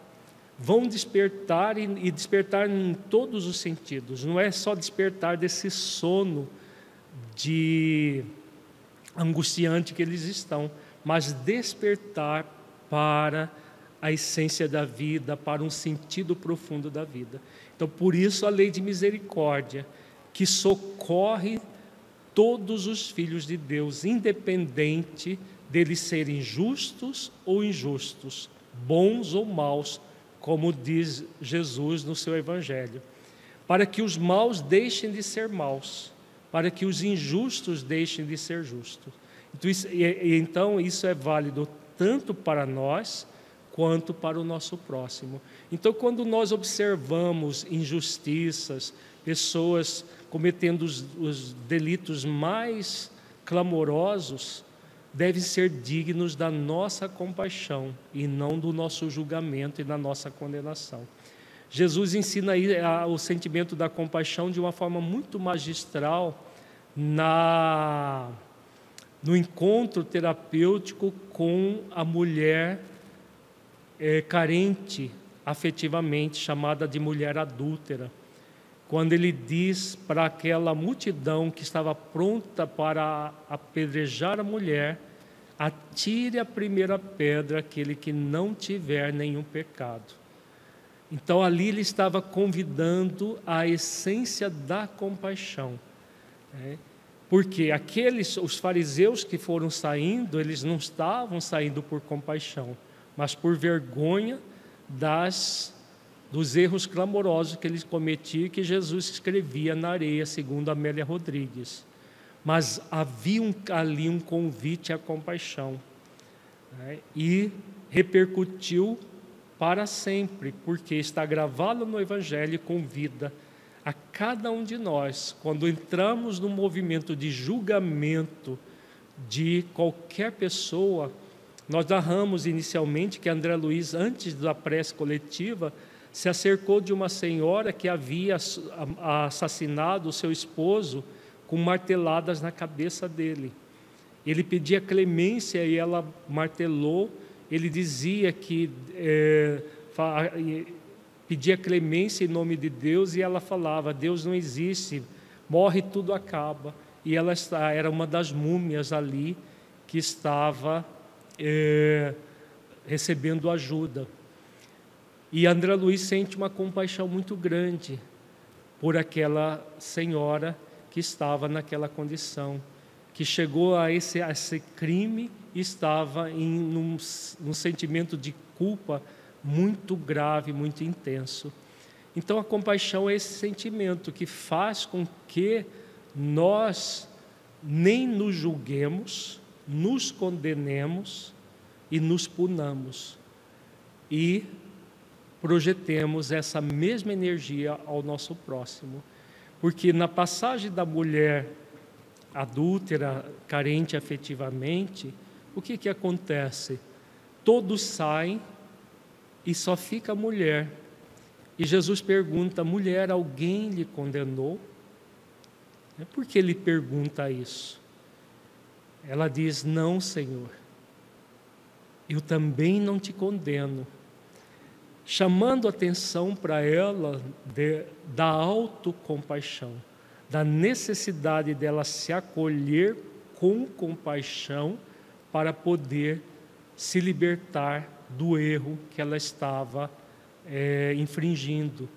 Vão despertar e despertar em todos os sentidos. Não é só despertar desse sono de angustiante que eles estão, mas despertar para a essência da vida, para um sentido profundo da vida. Então, por isso a lei de misericórdia, que socorre todos os filhos de Deus, independente deles serem justos ou injustos, bons ou maus, como diz Jesus no seu Evangelho, para que os maus deixem de ser maus, para que os injustos deixem de ser justos. Então isso, então, é válido tanto para nós quanto para o nosso próximo. Então, quando nós observamos injustiças, pessoas cometendo os, os delitos mais clamorosos, devem ser dignos da nossa compaixão e não do nosso julgamento e da nossa condenação. Jesus ensina o sentimento da compaixão de uma forma muito magistral na no encontro terapêutico com a mulher é, carente afetivamente, chamada de mulher adúltera. Quando ele diz para aquela multidão que estava pronta para apedrejar a mulher, atire a primeira pedra aquele que não tiver nenhum pecado. Então ali ele estava convidando a essência da compaixão. Né? Porque aqueles, os fariseus que foram saindo, eles não estavam saindo por compaixão, mas por vergonha das dos erros clamorosos que eles cometiam que Jesus escrevia na areia, segundo Amélia Rodrigues. Mas havia um, ali um convite à compaixão né? e repercutiu para sempre, porque está gravado no Evangelho e convida a cada um de nós, quando entramos no movimento de julgamento de qualquer pessoa, nós narramos inicialmente que André Luiz, antes da prece coletiva, se acercou de uma senhora que havia assassinado o seu esposo com marteladas na cabeça dele. Ele pedia clemência e ela martelou. Ele dizia que é, pedia clemência em nome de Deus e ela falava: Deus não existe, morre tudo acaba. E ela era uma das múmias ali que estava é, recebendo ajuda. E André Luiz sente uma compaixão muito grande por aquela senhora que estava naquela condição, que chegou a esse, a esse crime e estava em um, um sentimento de culpa muito grave, muito intenso. Então, a compaixão é esse sentimento que faz com que nós nem nos julguemos, nos condenemos e nos punamos. E projetemos essa mesma energia ao nosso próximo. Porque na passagem da mulher adúltera, carente afetivamente, o que, que acontece? Todos saem e só fica a mulher. E Jesus pergunta: mulher, alguém lhe condenou? É Por que ele pergunta isso? Ela diz: Não, Senhor, eu também não te condeno. Chamando atenção para ela de, da autocompaixão, da necessidade dela se acolher com compaixão para poder se libertar do erro que ela estava é, infringindo,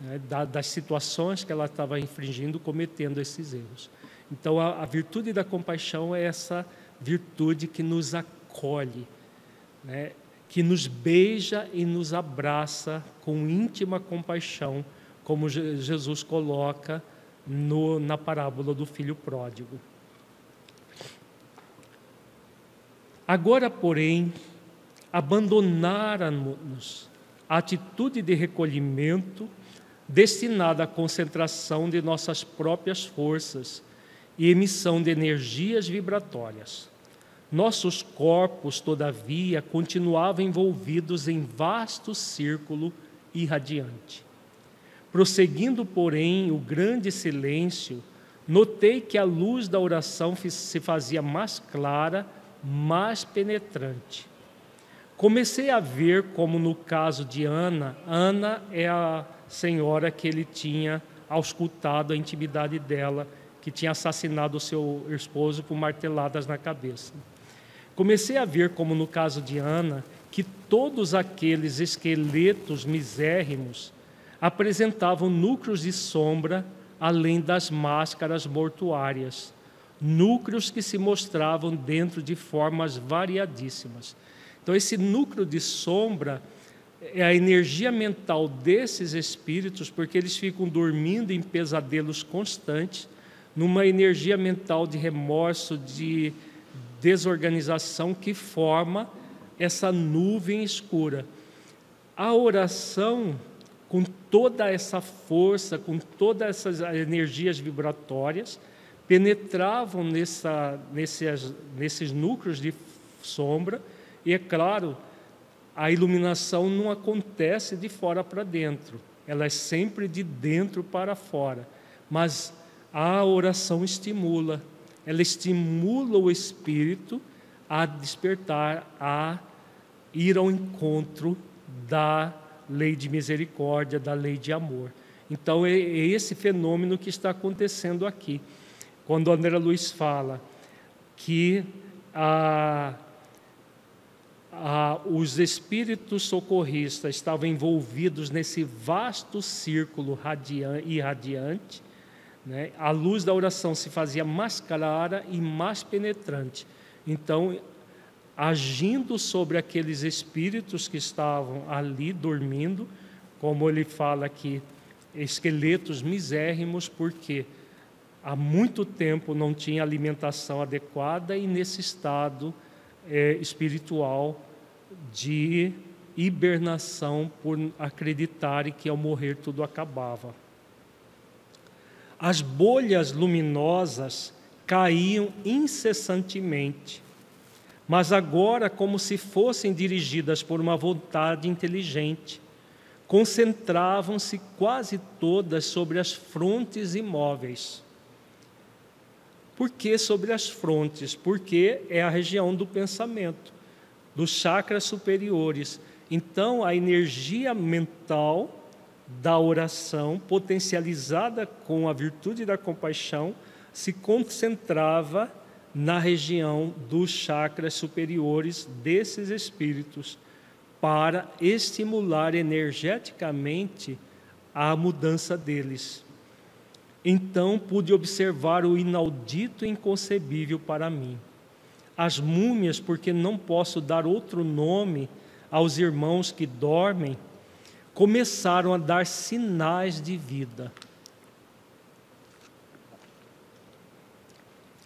né, da, das situações que ela estava infringindo, cometendo esses erros. Então, a, a virtude da compaixão é essa virtude que nos acolhe, né, que nos beija e nos abraça com íntima compaixão, como Jesus coloca no, na parábola do filho pródigo. Agora, porém, abandonaram-nos a atitude de recolhimento destinada à concentração de nossas próprias forças e emissão de energias vibratórias. Nossos corpos, todavia, continuavam envolvidos em vasto círculo irradiante. Prosseguindo, porém, o grande silêncio, notei que a luz da oração se fazia mais clara, mais penetrante. Comecei a ver como no caso de Ana, Ana é a senhora que ele tinha auscultado a intimidade dela, que tinha assassinado o seu esposo com marteladas na cabeça. Comecei a ver como no caso de Ana, que todos aqueles esqueletos misérrimos apresentavam núcleos de sombra além das máscaras mortuárias, núcleos que se mostravam dentro de formas variadíssimas. Então, esse núcleo de sombra é a energia mental desses espíritos, porque eles ficam dormindo em pesadelos constantes, numa energia mental de remorso, de desorganização que forma essa nuvem escura. A oração com toda essa força, com todas essas energias vibratórias, penetravam nessa, nesses, nesses núcleos de sombra, e é claro, a iluminação não acontece de fora para dentro, ela é sempre de dentro para fora. Mas a oração estimula, ela estimula o espírito a despertar, a ir ao encontro da lei de misericórdia, da lei de amor. Então é, é esse fenômeno que está acontecendo aqui. Quando André Luiz fala que a, os espíritos socorristas estavam envolvidos nesse vasto círculo irradiante, né? a luz da oração se fazia mais clara e mais penetrante. Então, agindo sobre aqueles espíritos que estavam ali dormindo, como ele fala aqui, esqueletos misérrimos, porque há muito tempo não tinha alimentação adequada e nesse estado é, espiritual de hibernação por acreditarem que ao morrer tudo acabava. As bolhas luminosas caíam incessantemente mas agora como se fossem dirigidas por uma vontade inteligente. Concentravam-se quase todas sobre as frontes imóveis. Por que sobre as frontes? Porque é a região do pensamento, dos chakras superiores. Então, a energia mental da oração, potencializada com a virtude da compaixão, se concentrava na região dos chakras superiores desses espíritos para estimular energeticamente a mudança deles. Então pude observar o inaudito e inconcebível para mim. As múmias, porque não posso dar outro nome aos irmãos que dormem, começaram a dar sinais de vida.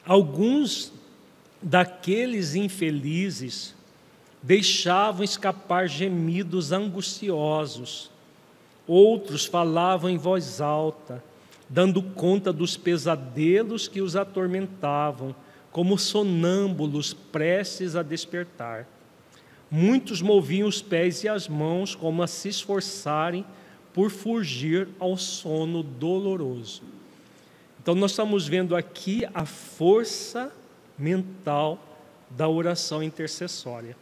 Alguns daqueles infelizes deixavam escapar gemidos angustiosos, outros falavam em voz alta, dando conta dos pesadelos que os atormentavam, como sonâmbulos prestes a despertar. Muitos moviam os pés e as mãos como a se esforçarem por fugir ao sono doloroso. Então, nós estamos vendo aqui a força mental da oração intercessória.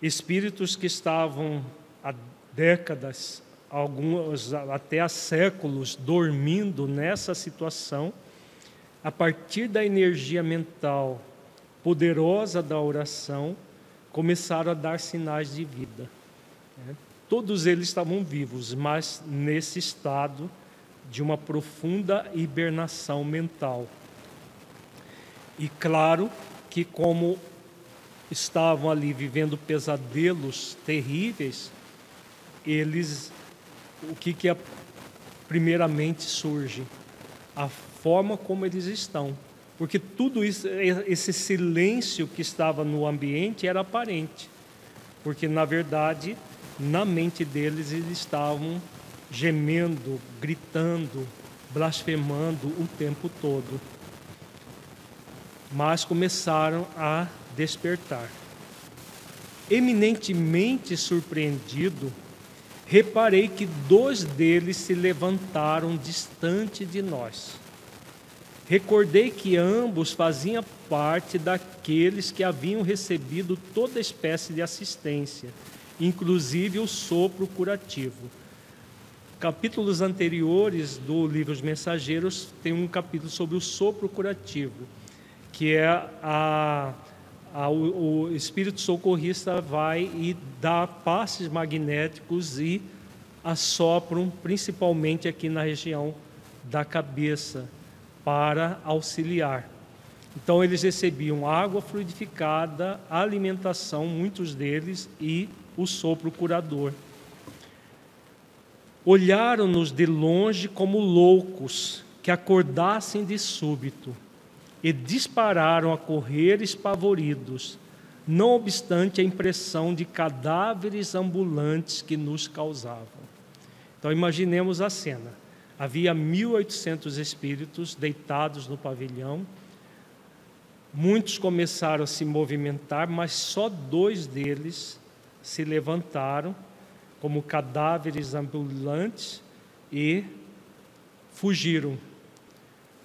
Espíritos que estavam há décadas, alguns até há séculos, dormindo nessa situação, a partir da energia mental poderosa da oração, começaram a dar sinais de vida. Todos eles estavam vivos, mas nesse estado de uma profunda hibernação mental. E claro que, como estavam ali vivendo pesadelos terríveis, eles, o que, que é, primeiramente surge? A forma como eles estão. Porque tudo isso, esse silêncio que estava no ambiente era aparente. Porque, na verdade, na mente deles, eles estavam gemendo, gritando, blasfemando o tempo todo. Mas começaram a despertar. Eminentemente surpreendido, reparei que dois deles se levantaram distante de nós. Recordei que ambos faziam parte daqueles que haviam recebido toda espécie de assistência, inclusive o sopro curativo. Capítulos anteriores do livro Os Mensageiros tem um capítulo sobre o sopro curativo, que é a, a, o, o espírito socorrista vai e dá passes magnéticos e assopram principalmente aqui na região da cabeça para auxiliar. Então eles recebiam água fluidificada, alimentação, muitos deles, e o sopro curador. Olharam-nos de longe como loucos que acordassem de súbito e dispararam a correr espavoridos, não obstante a impressão de cadáveres ambulantes que nos causavam. Então imaginemos a cena. Havia 1.800 espíritos deitados no pavilhão. Muitos começaram a se movimentar, mas só dois deles se levantaram como cadáveres ambulantes e fugiram.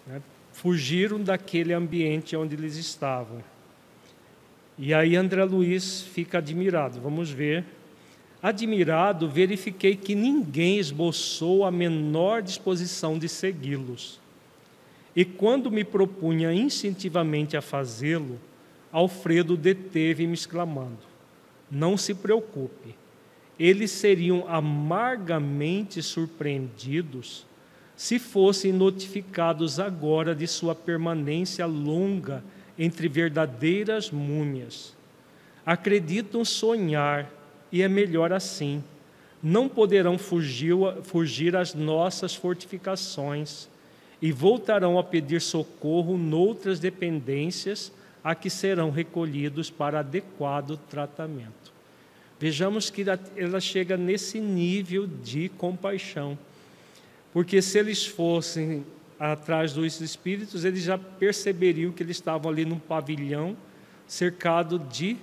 Né? Fugiram daquele ambiente onde eles estavam. E aí André Luiz fica admirado. Vamos ver Admirado, verifiquei que ninguém esboçou a menor disposição de segui-los. E quando me propunha instintivamente a fazê-lo, Alfredo deteve-me exclamando: Não se preocupe, eles seriam amargamente surpreendidos se fossem notificados agora de sua permanência longa entre verdadeiras múmias. Acreditam sonhar e é melhor assim. Não poderão fugir, fugir às nossas fortificações e voltarão a pedir socorro noutras dependências a que serão recolhidos para adequado tratamento. Vejamos que ela chega nesse nível de compaixão, porque se eles fossem atrás dos espíritos, eles já perceberiam que eles estavam ali num pavilhão cercado de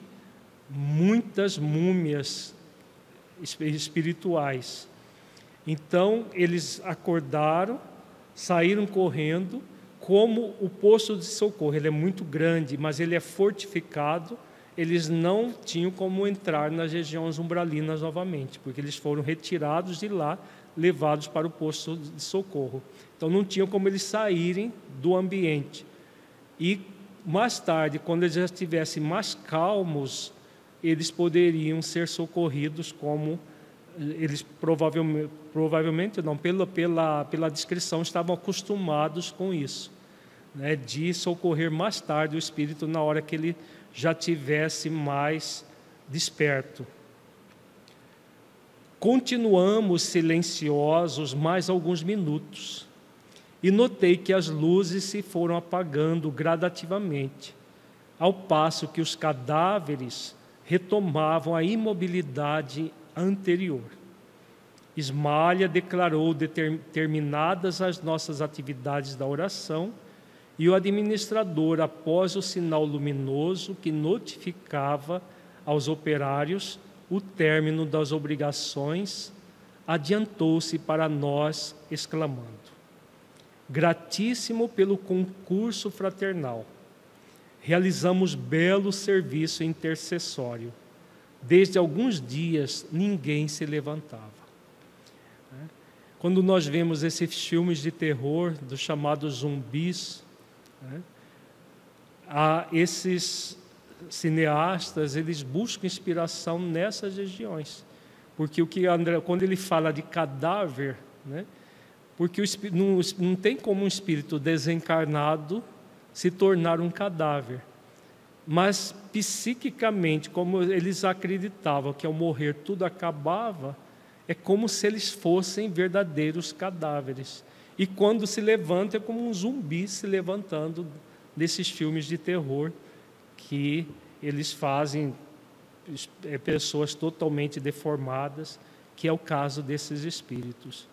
muitas múmias espirituais. Então, eles acordaram, saíram correndo, como o posto de socorro, ele é muito grande, mas ele é fortificado, eles não tinham como entrar nas regiões umbralinas novamente, porque eles foram retirados de lá, levados para o posto de socorro. Então não tinham como eles saírem do ambiente. E mais tarde, quando eles já estivessem mais calmos, eles poderiam ser socorridos como eles provavelmente, provavelmente não, pela, pela, pela descrição, estavam acostumados com isso, né, de socorrer mais tarde o espírito na hora que ele já tivesse mais desperto. Continuamos silenciosos mais alguns minutos e notei que as luzes se foram apagando gradativamente, ao passo que os cadáveres retomavam a imobilidade anterior. Ismalha declarou terminadas as nossas atividades da oração e o administrador, após o sinal luminoso que notificava aos operários o término das obrigações, adiantou-se para nós, exclamando: Gratíssimo pelo concurso fraternal realizamos belo serviço intercessório. Desde alguns dias ninguém se levantava. Né? Quando nós vemos esses filmes de terror dos chamados zumbis, né? esses cineastas eles buscam inspiração nessas regiões, porque o que André, quando ele fala de cadáver, né? porque o, não, não tem como um espírito desencarnado se tornar um cadáver. Mas psiquicamente, como eles acreditavam que ao morrer tudo acabava, é como se eles fossem verdadeiros cadáveres. E quando se levanta, é como um zumbi se levantando desses filmes de terror que eles fazem é, pessoas totalmente deformadas, que é o caso desses espíritos.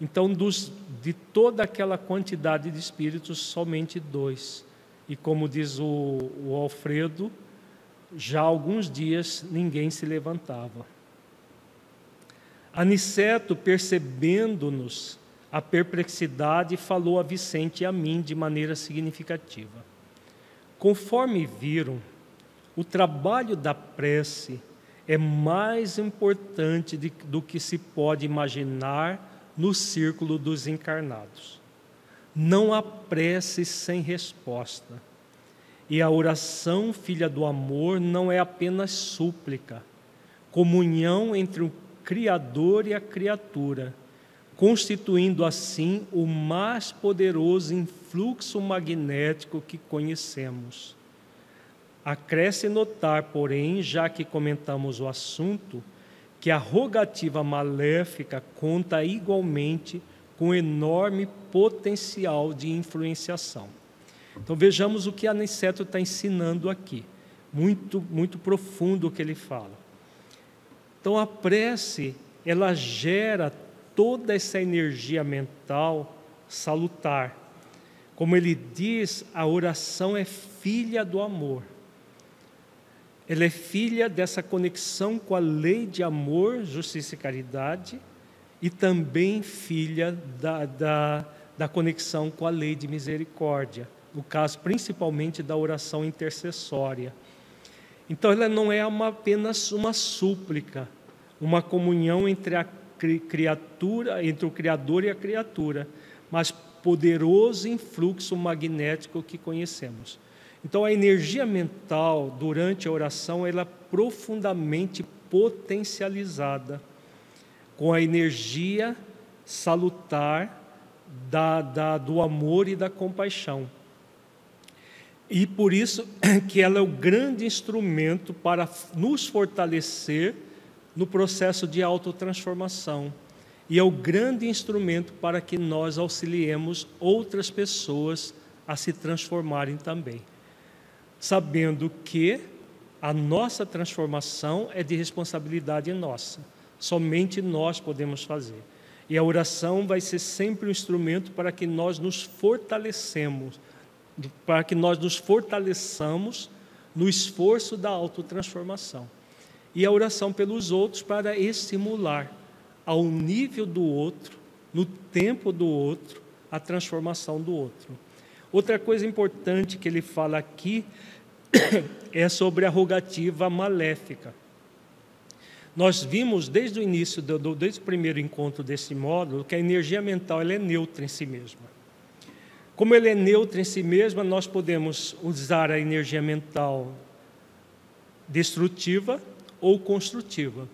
Então, dos, de toda aquela quantidade de espíritos, somente dois. E como diz o, o Alfredo, já há alguns dias ninguém se levantava. Aniceto, percebendo-nos, a perplexidade falou a Vicente e a mim de maneira significativa. Conforme viram, o trabalho da prece é mais importante de, do que se pode imaginar no círculo dos encarnados. Não há prece sem resposta. E a oração, filha do amor, não é apenas súplica, comunhão entre o Criador e a criatura, constituindo assim o mais poderoso influxo magnético que conhecemos. Acresce notar, porém, já que comentamos o assunto, que a rogativa maléfica conta igualmente com enorme potencial de influenciação. Então vejamos o que Aniceto está ensinando aqui. Muito, muito profundo o que ele fala. Então a prece, ela gera toda essa energia mental salutar. Como ele diz, a oração é filha do amor. Ela é filha dessa conexão com a lei de amor, justiça e caridade, e também filha da, da, da conexão com a lei de misericórdia, no caso principalmente da oração intercessória. Então, ela não é uma, apenas uma súplica, uma comunhão entre a criatura, entre o Criador e a criatura, mas poderoso influxo magnético que conhecemos. Então a energia mental durante a oração ela é profundamente potencializada com a energia salutar da, da, do amor e da compaixão. E por isso que ela é o grande instrumento para nos fortalecer no processo de autotransformação. E é o grande instrumento para que nós auxiliemos outras pessoas a se transformarem também sabendo que a nossa transformação é de responsabilidade nossa. Somente nós podemos fazer. E a oração vai ser sempre um instrumento para que nós nos fortalecemos, para que nós nos fortaleçamos no esforço da autotransformação. E a oração pelos outros para estimular ao nível do outro, no tempo do outro, a transformação do outro. Outra coisa importante que ele fala aqui é sobre a rogativa maléfica. Nós vimos desde o início, do, desde o primeiro encontro desse módulo, que a energia mental ela é neutra em si mesma. Como ela é neutra em si mesma, nós podemos usar a energia mental destrutiva ou construtiva.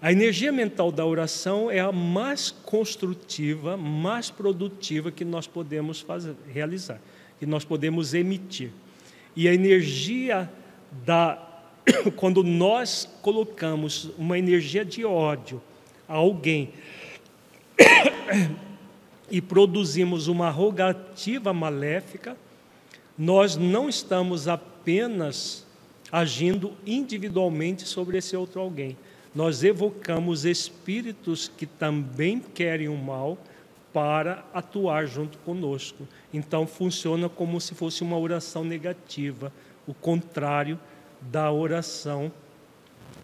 A energia mental da oração é a mais construtiva, mais produtiva que nós podemos fazer, realizar, que nós podemos emitir. E a energia da quando nós colocamos uma energia de ódio a alguém e produzimos uma rogativa maléfica, nós não estamos apenas agindo individualmente sobre esse outro alguém. Nós evocamos espíritos que também querem o mal para atuar junto conosco. Então funciona como se fosse uma oração negativa, o contrário da oração,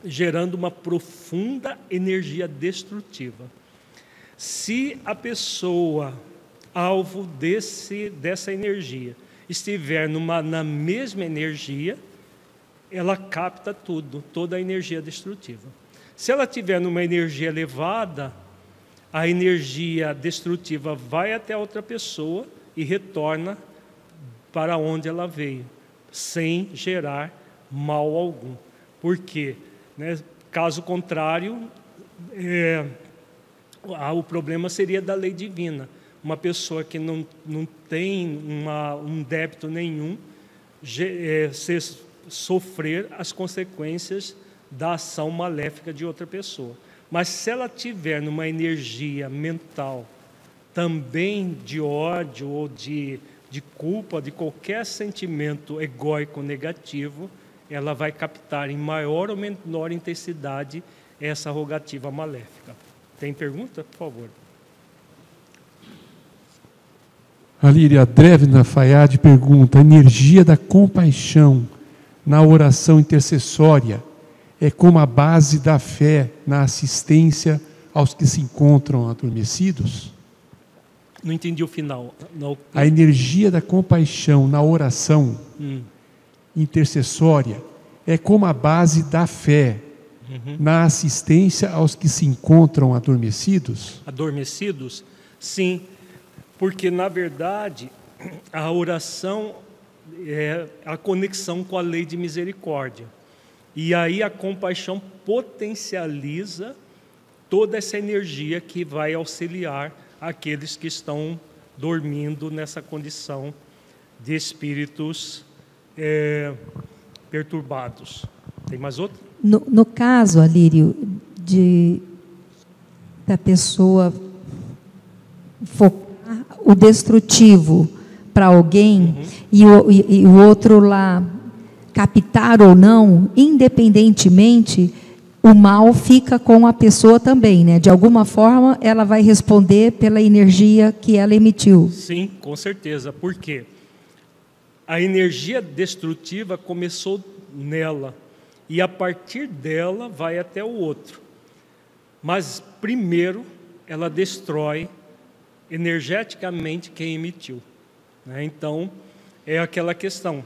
gerando uma profunda energia destrutiva. Se a pessoa alvo desse, dessa energia estiver numa, na mesma energia, ela capta tudo, toda a energia destrutiva. Se ela estiver numa energia elevada, a energia destrutiva vai até outra pessoa e retorna para onde ela veio, sem gerar mal algum. Por quê? Né? Caso contrário, é, o problema seria da lei divina. Uma pessoa que não, não tem uma, um débito nenhum, é, se, sofrer as consequências da ação maléfica de outra pessoa. Mas se ela tiver numa energia mental também de ódio ou de, de culpa, de qualquer sentimento egóico negativo, ela vai captar em maior ou menor intensidade essa rogativa maléfica. Tem pergunta, por favor? A Líria Drevna Fayad pergunta: a energia da compaixão na oração intercessória é como a base da fé na assistência aos que se encontram adormecidos? Não entendi o final. Não. A energia da compaixão na oração Hum, intercessória é como a base da fé na assistência aos que se encontram adormecidos? adormecidos? Sim, porque na verdade a oração é a conexão com a lei de misericórdia. E aí a compaixão potencializa toda essa energia que vai auxiliar aqueles que estão dormindo nessa condição de espíritos é, perturbados. Tem mais outro? No, no caso, Alírio, de da pessoa focar o destrutivo para alguém e, o, e- e o outro lá captar ou não, independentemente, o mal fica com a pessoa também, né? De alguma forma, ela vai responder pela energia que ela emitiu. Sim, com certeza. Por quê? A energia destrutiva começou nela e a partir dela vai até o outro. Mas primeiro ela destrói energeticamente quem emitiu. né? Então é aquela questão.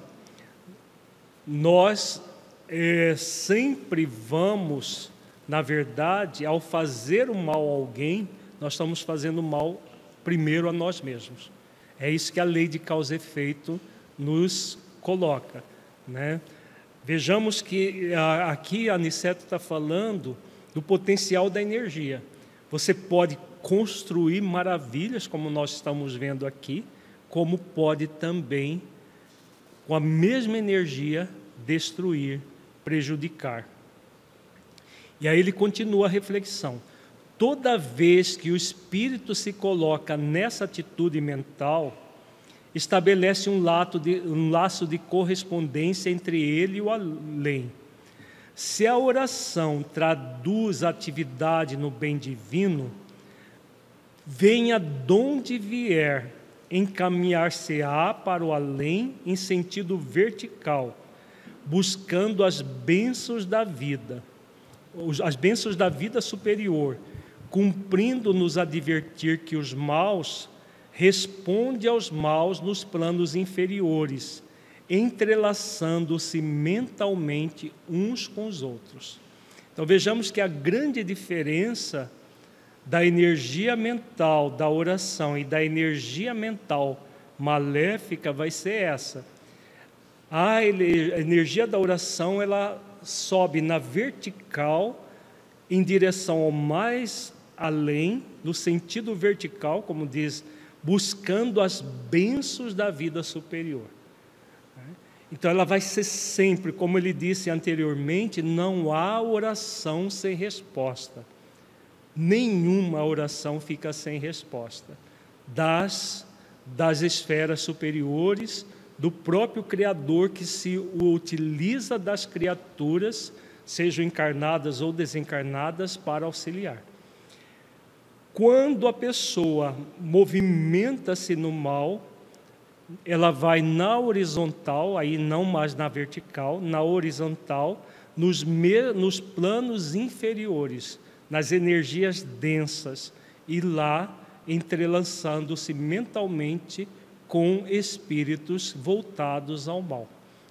Nós eh, sempre vamos, na verdade, ao fazer o mal a alguém, nós estamos fazendo mal primeiro a nós mesmos. É isso que a lei de causa e efeito nos coloca. Né? Vejamos que a- aqui a Aniceto está falando do potencial da energia. Você pode construir maravilhas, como nós estamos vendo aqui, como pode também, com a mesma energia, destruir, prejudicar. E aí ele continua a reflexão. Toda vez que o espírito se coloca nessa atitude mental, estabelece um, de- um laço de correspondência entre ele e o além. Se a oração traduz a atividade no bem divino, venha donde vier, encaminhar-se-á para o além em sentido vertical, buscando as bênçãos da vida, as bênçãos da vida superior, cumprindo nos advertir que os maus responde aos maus nos planos inferiores, entrelaçando-se mentalmente uns com os outros. Então vejamos que a grande diferença da energia mental da oração e da energia mental maléfica vai ser essa. A energia da oração ela sobe na vertical em direção ao mais além, no sentido vertical, como diz, buscando as bênçãos da vida superior. Então ela vai ser sempre, como ele disse anteriormente, não há oração sem resposta. Nenhuma oração fica sem resposta. Das das esferas superiores, do próprio Criador que se utiliza das criaturas, sejam encarnadas ou desencarnadas, para auxiliar. Quando a pessoa movimenta-se no mal, ela vai na horizontal, aí não mais na vertical, na horizontal, nos, me, nos planos inferiores, nas energias densas, e lá entrelaçando-se mentalmente com espíritos voltados ao mal.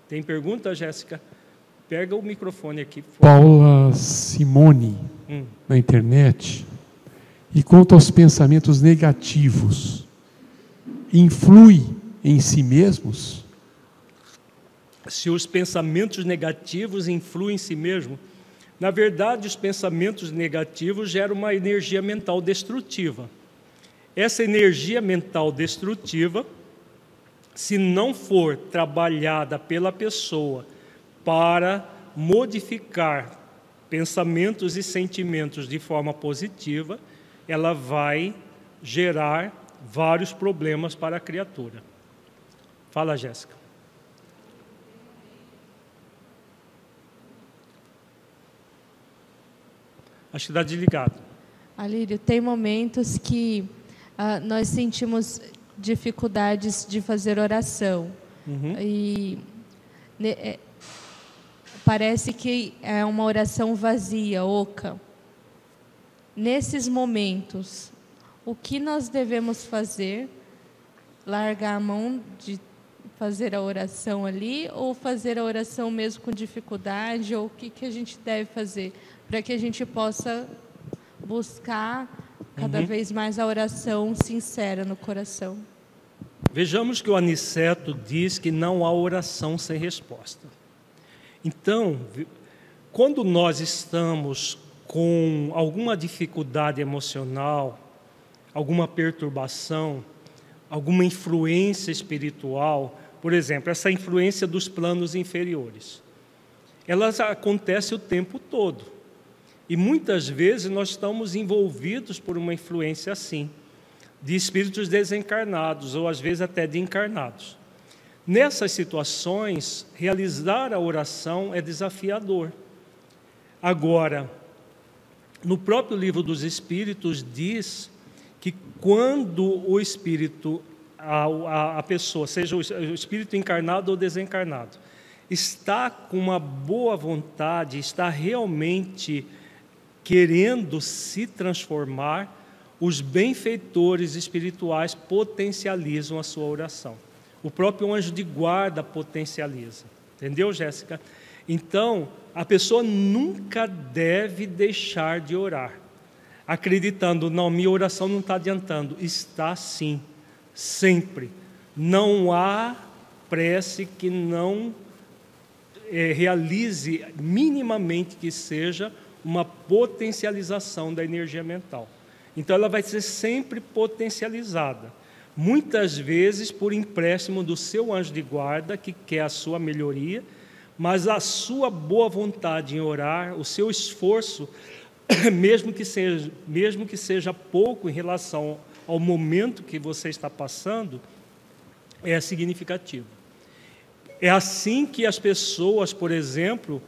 Tem pergunta, Jéssica? Pega o microfone aqui. Paula Simone, Hum. na internet, e quanto aos pensamentos negativos, influi em si mesmos? se os pensamentos negativos influem em si mesmo, na verdade, os pensamentos negativos geram uma energia mental destrutiva. Essa energia mental destrutiva, se não for trabalhada pela pessoa para modificar pensamentos e sentimentos de forma positiva, ela vai gerar vários problemas para a criatura. Fala, Jéssica. Acho que está desligado. Alírio, tem momentos que ah, nós sentimos dificuldades de fazer oração. Uhum. E ne- é, parece que é uma oração vazia, oca. Nesses momentos, o que nós devemos fazer, largar a mão de fazer a oração ali ou fazer a oração mesmo com dificuldade ou o que, que a gente deve fazer para que a gente possa buscar cada Uhum. vez mais a oração sincera no coração. Vejamos que o Aniceto diz que não há oração sem resposta. Então, quando nós estamos com alguma dificuldade emocional, alguma perturbação, alguma influência espiritual, por exemplo, essa influência dos planos inferiores, elas acontecem o tempo todo. E muitas vezes nós estamos envolvidos por uma influência assim de espíritos desencarnados ou às vezes até de encarnados. Nessas situações, realizar a oração é desafiador. Agora, no próprio livro dos Espíritos diz que quando o espírito, a, a, pessoa, seja o espírito encarnado ou desencarnado, está com uma boa vontade, está realmente querendo se transformar, os benfeitores espirituais potencializam a sua oração. O próprio anjo de guarda potencializa. Entendeu, Jéssica? Então, a pessoa nunca deve deixar de orar, acreditando, não, minha oração não está adiantando. Está sim, sempre. Não há prece que não eh, realize minimamente que seja uma potencialização da energia mental. Então ela vai ser sempre potencializada. Muitas vezes por empréstimo do seu anjo de guarda, que quer a sua melhoria, mas a sua boa vontade em orar, o seu esforço, mesmo que seja, mesmo que seja pouco em relação ao momento que você está passando, é significativo. É assim que as pessoas, por exemplo,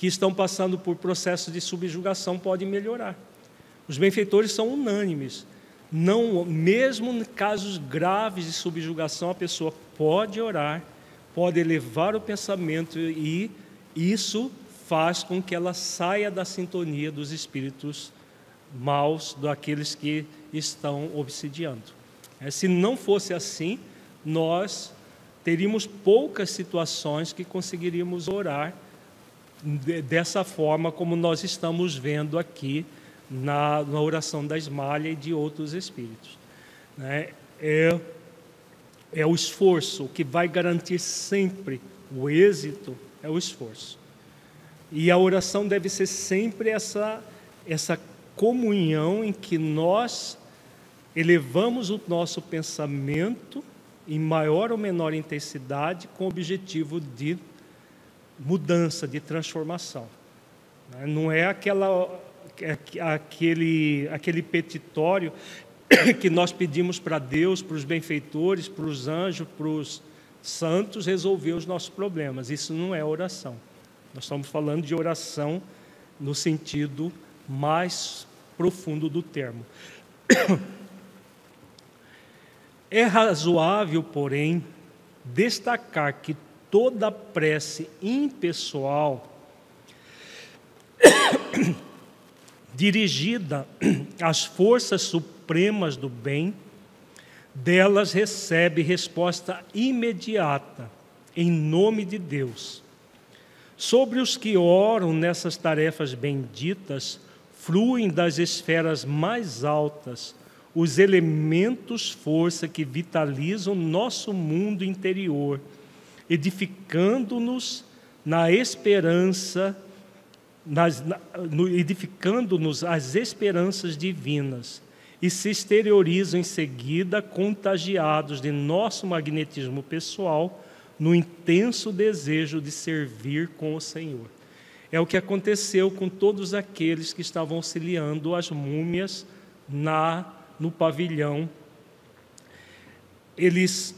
que estão passando por processos de subjugação podem melhorar. Os benfeitores são unânimes. Não, mesmo em casos graves de subjugação, a pessoa pode orar, pode elevar o pensamento e isso faz com que ela saia da sintonia dos espíritos maus, daqueles que estão obsidiando. É, se não fosse assim, nós teríamos poucas situações que conseguiríamos orar dessa forma como nós estamos vendo aqui na, na oração da Esmalha e de outros espíritos. né? É, é o esforço, o que vai garantir sempre o êxito é o esforço. E a oração deve ser sempre essa, essa comunhão em que nós elevamos o nosso pensamento em maior ou menor intensidade com o objetivo de mudança, de transformação. né? Não é aquela, aquele, aquele petitório que nós pedimos para Deus, para os benfeitores, para os anjos, para os santos resolver os nossos problemas. Isso não é oração. Nós estamos falando de oração no sentido mais profundo do termo. É razoável, porém, destacar que toda prece impessoal dirigida às forças supremas do bem, delas recebe resposta imediata, em nome de Deus. Sobre os que oram nessas tarefas benditas, fluem das esferas mais altas os elementos força que vitalizam nosso mundo interior, edificando-nos na esperança, no- edificando-nos as esperanças divinas e se exteriorizam em seguida contagiados de nosso magnetismo pessoal no intenso desejo de servir com o Senhor. É o que aconteceu com todos aqueles que estavam auxiliando as múmias na no pavilhão. Eles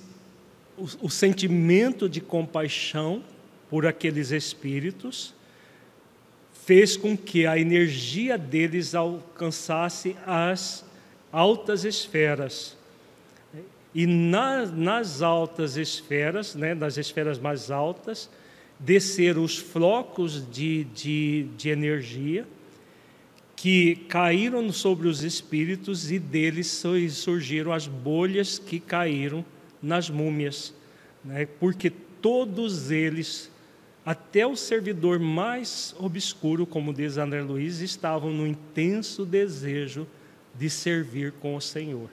o, o sentimento de compaixão por aqueles espíritos fez com que a energia deles alcançasse as altas esferas. E na, nas altas esferas, né, nas esferas mais altas, desceram os flocos de, de, de energia que caíram sobre os espíritos e deles surgiram as bolhas que caíram nas múmias, né? porque todos eles, até o servidor mais obscuro, como diz André Luiz, estavam no intenso desejo de servir com o Senhor.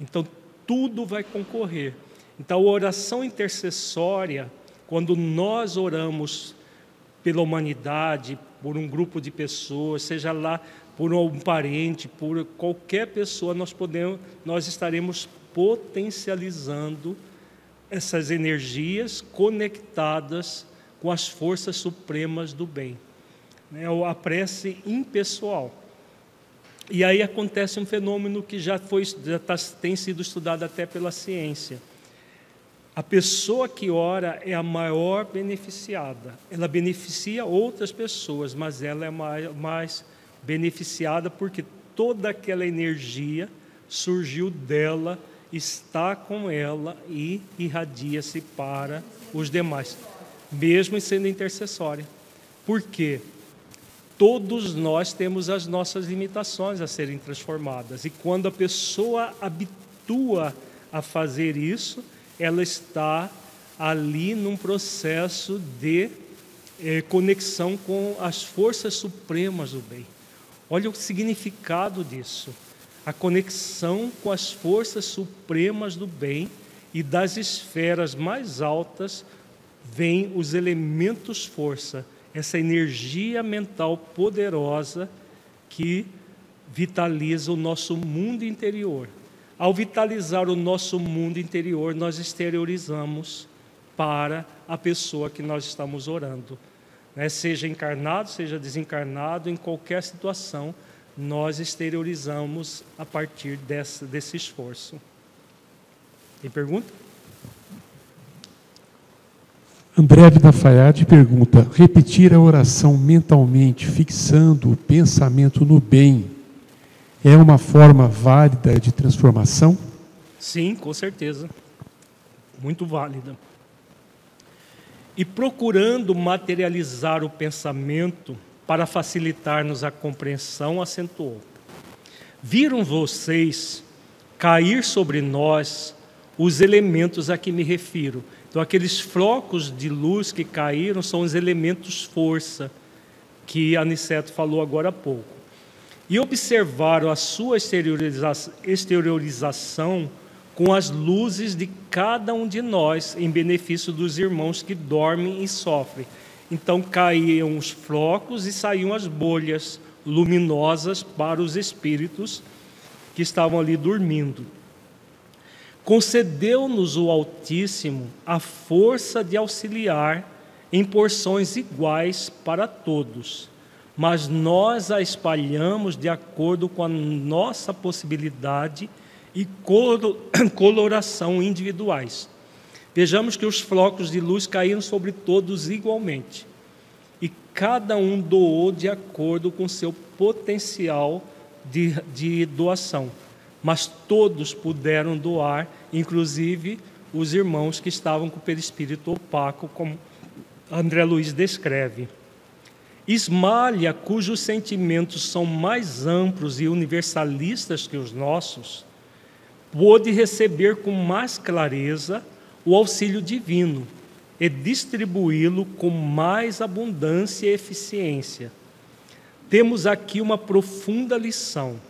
Então, tudo vai concorrer. Então, a oração intercessória, quando nós oramos pela humanidade, por um grupo de pessoas, seja lá por um parente, por qualquer pessoa, nós podemos, nós estaremos potencializando essas energias conectadas com as forças supremas do bem. É a prece impessoal. E aí acontece um fenômeno que já, foi, já tá, tem sido estudado até pela ciência. A pessoa que ora é a maior beneficiada. Ela beneficia outras pessoas, mas ela é mais, mais beneficiada porque toda aquela energia surgiu dela, está com ela e irradia-se para os demais, mesmo sendo intercessória. Por quê? Todos nós temos as nossas limitações a serem transformadas, e quando a pessoa habitua a fazer isso, ela está ali num processo de eh, conexão com as forças supremas do bem. Olha o significado disso. A conexão com as forças supremas do bem e das esferas mais altas vêm os elementos força, essa energia mental poderosa que vitaliza o nosso mundo interior. Ao vitalizar o nosso mundo interior, nós exteriorizamos para a pessoa que nós estamos orando né, seja encarnado, seja desencarnado, em qualquer situação, nós exteriorizamos a partir dessa, desse esforço. Tem pergunta? André Vidafayad pergunta: repetir a oração mentalmente, fixando o pensamento no bem, é uma forma válida de transformação? Sim, com certeza. Muito válida e procurando materializar o pensamento para facilitar-nos a compreensão, acentuou: Viram vocês cair sobre nós os elementos a que me refiro. Então, aqueles flocos de luz que caíram são os elementos força, que Aniceto falou agora há pouco. E observaram a sua exteriorização com as luzes de cada um de nós, em benefício dos irmãos que dormem e sofrem. Então caíam os flocos e saíam as bolhas luminosas para os espíritos que estavam ali dormindo. Concedeu-nos o Altíssimo a força de auxiliar em porções iguais para todos, mas nós a espalhamos de acordo com a nossa possibilidade e coloração individuais. Vejamos que os flocos de luz caíram sobre todos igualmente. E cada um doou de acordo com seu potencial de, de doação. Mas todos puderam doar, inclusive os irmãos que estavam com o perispírito opaco, como André Luiz descreve. Esmalha, cujos sentimentos são mais amplos e universalistas que os nossos, pôde receber com mais clareza o auxílio divino e distribuí-lo com mais abundância e eficiência. Temos aqui uma profunda lição.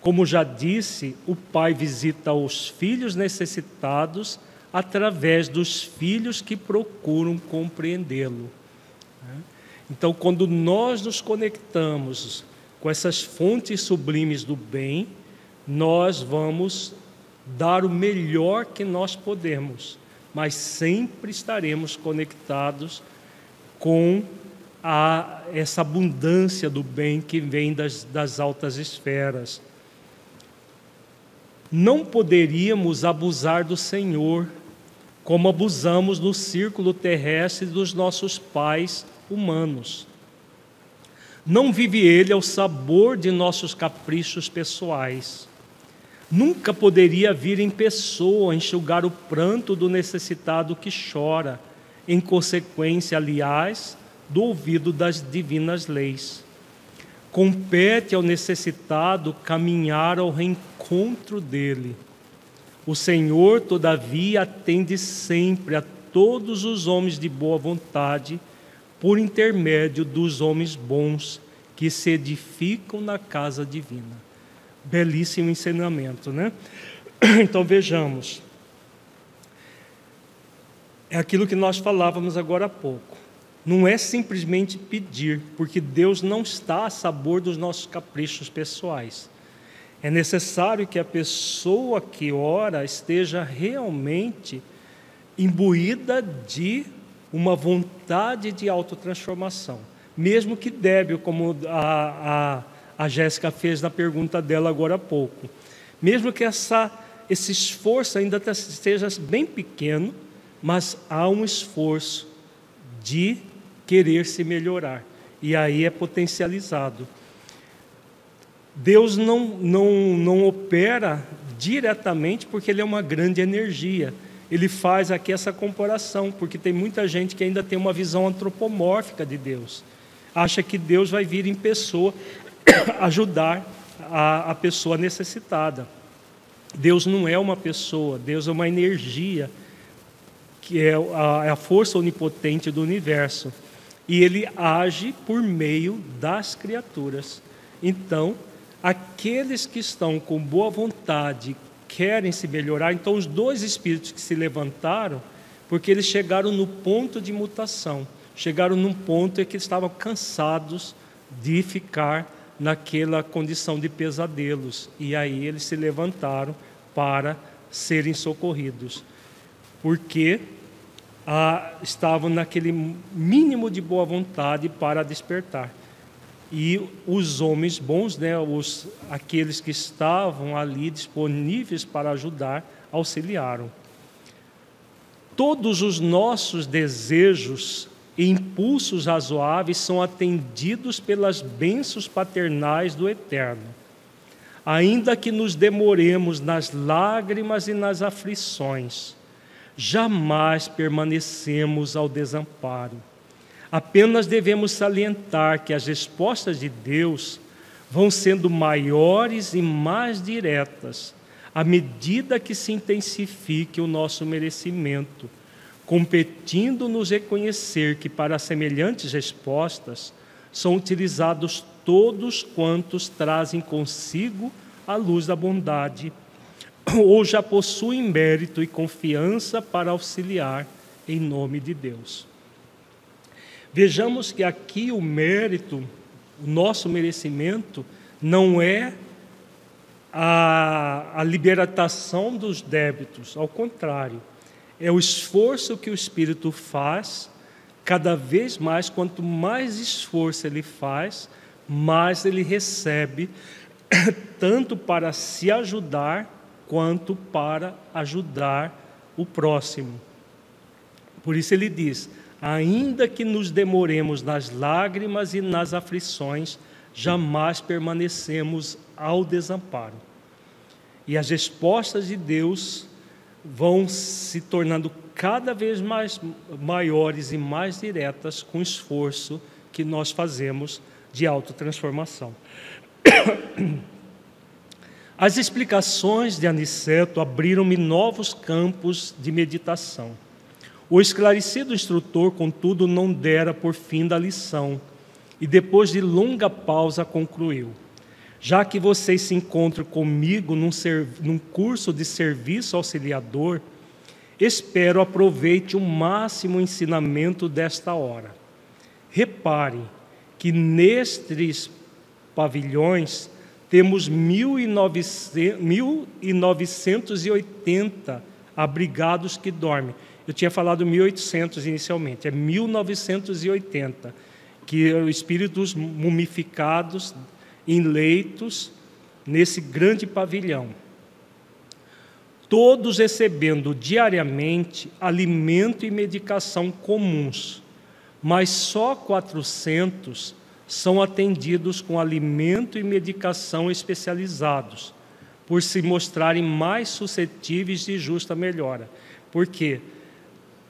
Como já disse, o Pai visita os filhos necessitados através dos filhos que procuram compreendê-lo. Então, quando nós nos conectamos com essas fontes sublimes do bem, nós vamos dar o melhor que nós podemos, mas sempre estaremos conectados com a, essa abundância do bem que vem das, das altas esferas. Não poderíamos abusar do Senhor como abusamos no círculo terrestre dos nossos pais humanos. Não vive ele ao sabor de nossos caprichos pessoais Nunca poderia vir em pessoa enxugar o pranto do necessitado que chora, em consequência, aliás, do ouvido das divinas leis. Compete ao necessitado caminhar ao reencontro dele. O Senhor, todavia, atende sempre a todos os homens de boa vontade por intermédio dos homens bons que se edificam na casa divina. Belíssimo ensinamento, né? Então vejamos. É aquilo que nós falávamos agora há pouco. Não é simplesmente pedir, porque Deus não está a sabor dos nossos caprichos pessoais. É necessário que a pessoa que ora esteja realmente imbuída de uma vontade de autotransformação. Mesmo que débil, como a, a, a Jéssica fez na pergunta dela agora há pouco. Mesmo que essa, esse esforço ainda esteja bem pequeno, mas há um esforço de querer se melhorar. E aí é potencializado. Deus não, não, não opera diretamente porque Ele é uma grande energia ele faz aqui essa comparação, porque tem muita gente que ainda tem uma visão antropomórfica de Deus. Acha que Deus vai vir em pessoa ajudar a, a pessoa necessitada. Deus não é uma pessoa, Deus é uma energia, que é a, é a força onipotente do universo. E ele age por meio das criaturas. Então, aqueles que estão com boa vontade, querem se melhorar. Então, os dois espíritos que se levantaram, porque eles chegaram no ponto de mutação, chegaram num ponto em que estavam cansados de ficar naquela condição de pesadelos. E aí eles se levantaram para serem socorridos, porque ah, estavam naquele mínimo de boa vontade para despertar e os homens bons, né, os, aqueles que estavam ali disponíveis para ajudar, auxiliaram. Todos os nossos desejos e impulsos razoáveis são atendidos pelas bênçãos paternais do Eterno. Ainda que nos demoremos nas lágrimas e nas aflições, jamais permanecemos ao desamparo Apenas devemos salientar que as respostas de Deus vão sendo maiores e mais diretas à medida que se intensifique o nosso merecimento, competindo nos reconhecer que para semelhantes respostas são utilizados todos quantos trazem consigo a luz da bondade ou já possuem mérito e confiança para auxiliar em nome de Deus. Vejamos que aqui o mérito, o nosso merecimento, não é a, a libertação dos débitos, ao contrário, é o esforço que o Espírito faz, cada vez mais, quanto mais esforço ele faz, mais ele recebe, tanto para se ajudar, quanto para ajudar o próximo. Por isso ele diz: ainda que nos demoremos nas lágrimas e nas aflições, jamais permanecemos ao desamparo. E as respostas de Deus vão se tornando cada vez mais maiores e mais diretas com o esforço que nós fazemos de autotransformação. As explicações de Aniceto abriram-me novos campos de meditação. O esclarecido instrutor, contudo, não dera por fim da lição e, depois de longa pausa, concluiu: Já que vocês se encontram comigo num, num curso de serviço auxiliador, espero aproveite o máximo ensinamento desta hora. Repare que nestes pavilhões temos 1980 abrigados que dormem. Eu tinha falado 1800 inicialmente, é 1980, que espíritos mumificados em leitos nesse grande pavilhão. Todos recebendo diariamente alimento e medicação comuns, mas só 400 são atendidos com alimento e medicação especializados, por se mostrarem mais suscetíveis de justa melhora. Por quê?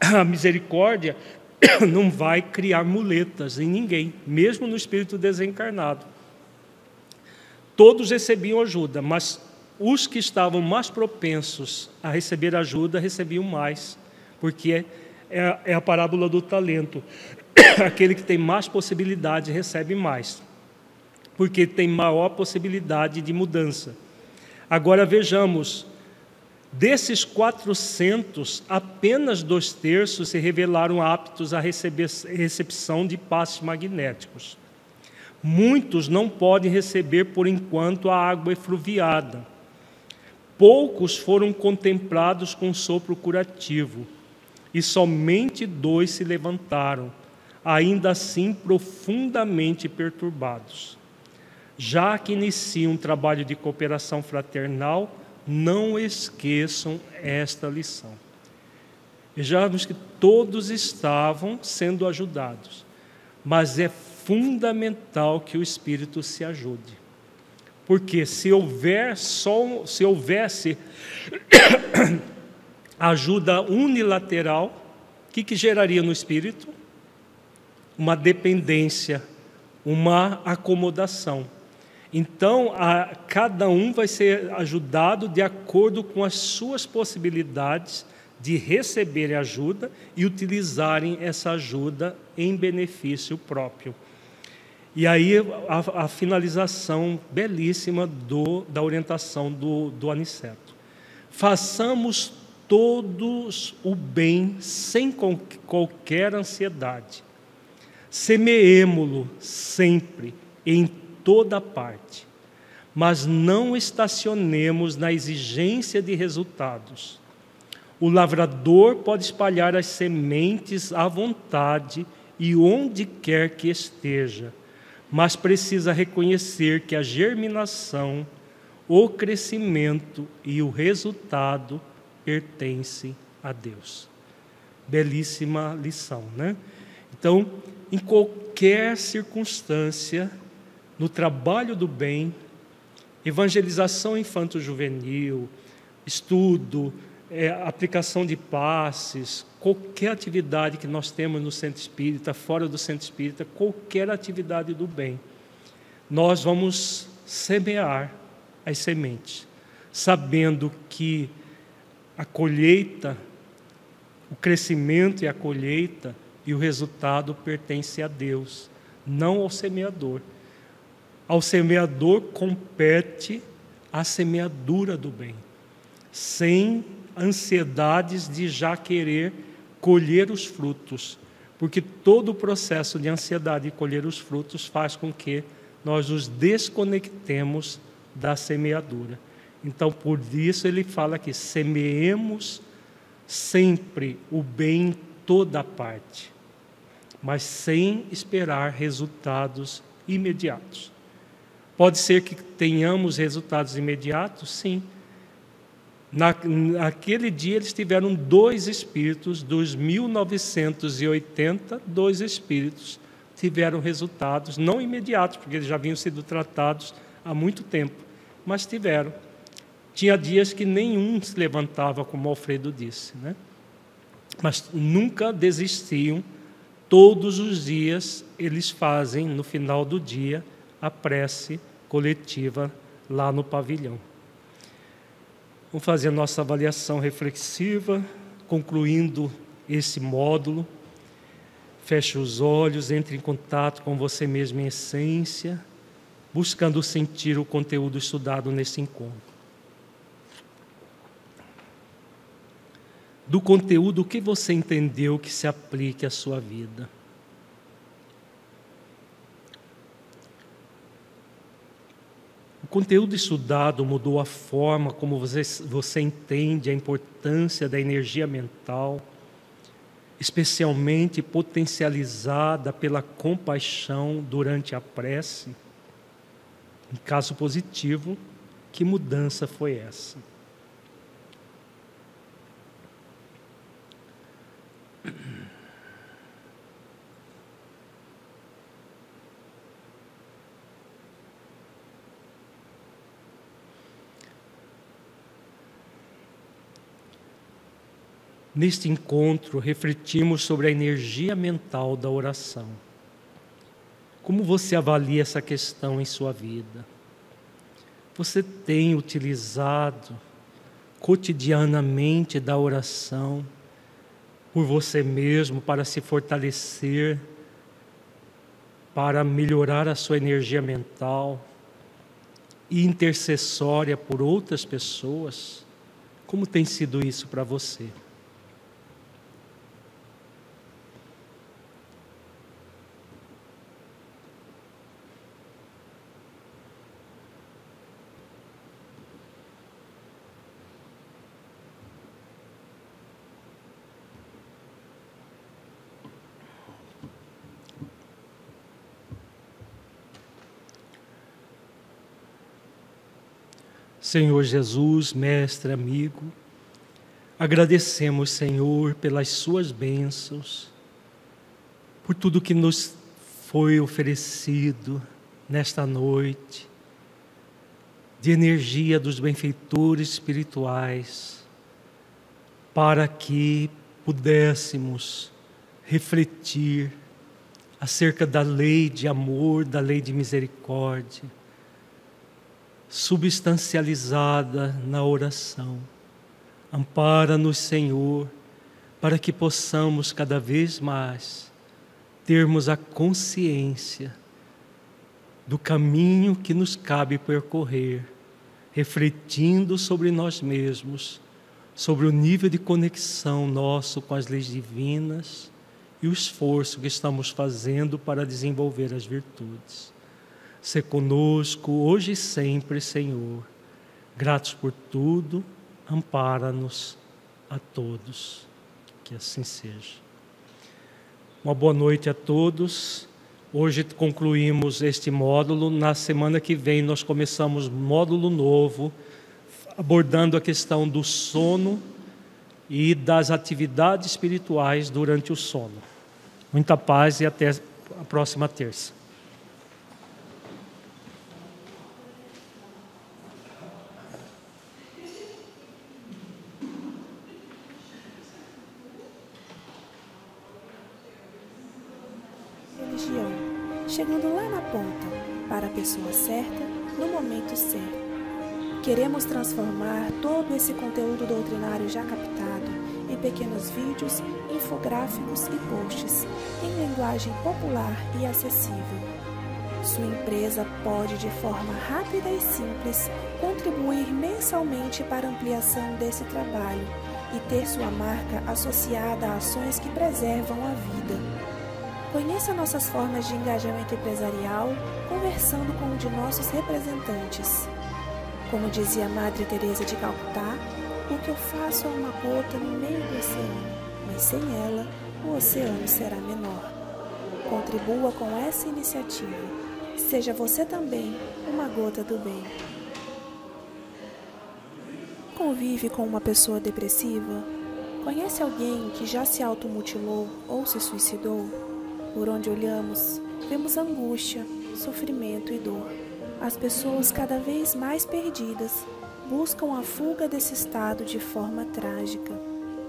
a misericórdia não vai criar muletas em ninguém, mesmo no espírito desencarnado. Todos recebiam ajuda, mas os que estavam mais propensos a receber ajuda recebiam mais, porque é, é a parábola do talento. Aquele que tem mais possibilidade recebe mais, porque tem maior possibilidade de mudança. Agora vejamos, desses 400, apenas dois terços se revelaram aptos à recepção de passes magnéticos. Muitos não podem receber por enquanto a água efluviada. Poucos foram contemplados com sopro curativo, e somente dois se levantaram, ainda assim profundamente perturbados. Já que iniciam um trabalho de cooperação fraternal, não esqueçam esta lição. Vejamos que todos estavam sendo ajudados, mas é fundamental que o espírito se ajude. Porque se houver só se houvesse ajuda unilateral, o que, que geraria no espírito? Uma dependência, uma acomodação. Então, a, cada um vai ser ajudado de acordo com as suas possibilidades de receber ajuda e utilizarem essa ajuda em benefício próprio. E aí a, a finalização belíssima do, da orientação do, do Aniceto. Façamos todos o bem sem qualquer ansiedade. Semeemo-lo sempre, em toda parte, mas não estacionemos na exigência de resultados. O lavrador pode espalhar as sementes à vontade e onde quer que esteja mas precisa reconhecer que a germinação, o crescimento e o resultado pertencem a Deus. Belíssima lição, né? Então, em qualquer circunstância, no trabalho do bem, evangelização infanto-juvenil, estudo, é, aplicação de passes, qualquer atividade que nós temos no centro espírita, fora do centro espírita, qualquer atividade do bem, nós vamos semear as sementes, sabendo que a colheita, o crescimento e a colheita e o resultado pertence a Deus, não ao semeador. Ao semeador compete a semeadura do bem, sem ansiedades de já querer colher os frutos, porque todo o processo de ansiedade de colher os frutos faz com que nós nos desconectemos da semeadura. Então, por isso ele fala que semeemos sempre o bem em toda parte, mas sem esperar resultados imediatos. Pode ser que tenhamos resultados imediatos, sim, na, naquele dia eles tiveram dois espíritos, dos 1980, dois espíritos tiveram resultados, não imediatos, porque eles já haviam sido tratados há muito tempo, mas tiveram. Tinha dias que nenhum se levantava, como Alfredo disse, né? mas nunca desistiam. Todos os dias eles fazem, no final do dia, a prece coletiva lá no pavilhão. Vamos fazer a nossa avaliação reflexiva, concluindo esse módulo. Feche os olhos, entre em contato com você mesmo em essência, buscando sentir o conteúdo estudado nesse encontro. Do conteúdo, o que você entendeu que se aplique à sua vida? Conteúdo estudado mudou a forma como você, você entende a importância da energia mental, especialmente potencializada pela compaixão durante a prece? Em caso positivo, que mudança foi essa? Neste encontro, refletimos sobre a energia mental da oração. Como você avalia essa questão em sua vida? você tem utilizado cotidianamente da oração por você mesmo para se fortalecer, para melhorar a sua energia mental e intercessória por outras pessoas? Como tem sido isso para você? Senhor Jesus, mestre, amigo, agradecemos, Senhor, pelas suas bênçãos, por tudo que nos foi oferecido nesta noite, de energia dos benfeitores espirituais, para que pudéssemos refletir acerca da lei de amor, da lei de misericórdia substancializada na oração. Ampara-nos, Senhor, para que possamos cada vez mais termos a consciência do caminho que nos cabe percorrer, refletindo sobre nós mesmos, sobre o nível de conexão nosso com as leis divinas e o esforço que estamos fazendo para desenvolver as virtudes. Se conosco hoje e sempre, Senhor. Gratos por tudo, ampara-nos a todos. Que assim seja. Uma boa noite a todos. Hoje concluímos este módulo. Na semana que vem nós começamos módulo novo, abordando a questão do sono e das atividades espirituais durante o sono. Muita paz e até a próxima terça. Pessoa certa, no momento certo. Queremos transformar todo esse conteúdo doutrinário já captado em pequenos vídeos, infográficos e posts, em linguagem popular e acessível. Sua empresa pode, de forma rápida e simples, contribuir mensalmente para a ampliação desse trabalho e ter sua marca associada a ações que preservam a vida. Conheça nossas formas de engajamento empresarial conversando com um de nossos representantes. Como dizia Madre Teresa de Calcutá, o que eu faço é uma gota no meio do oceano, mas sem ela o oceano será menor. Contribua com essa iniciativa. Seja você também uma gota do bem. Convive com uma pessoa depressiva? Conhece alguém que já se automutilou ou se suicidou? Por onde olhamos, vemos angústia, sofrimento e dor. As pessoas cada vez mais perdidas buscam a fuga desse estado de forma trágica.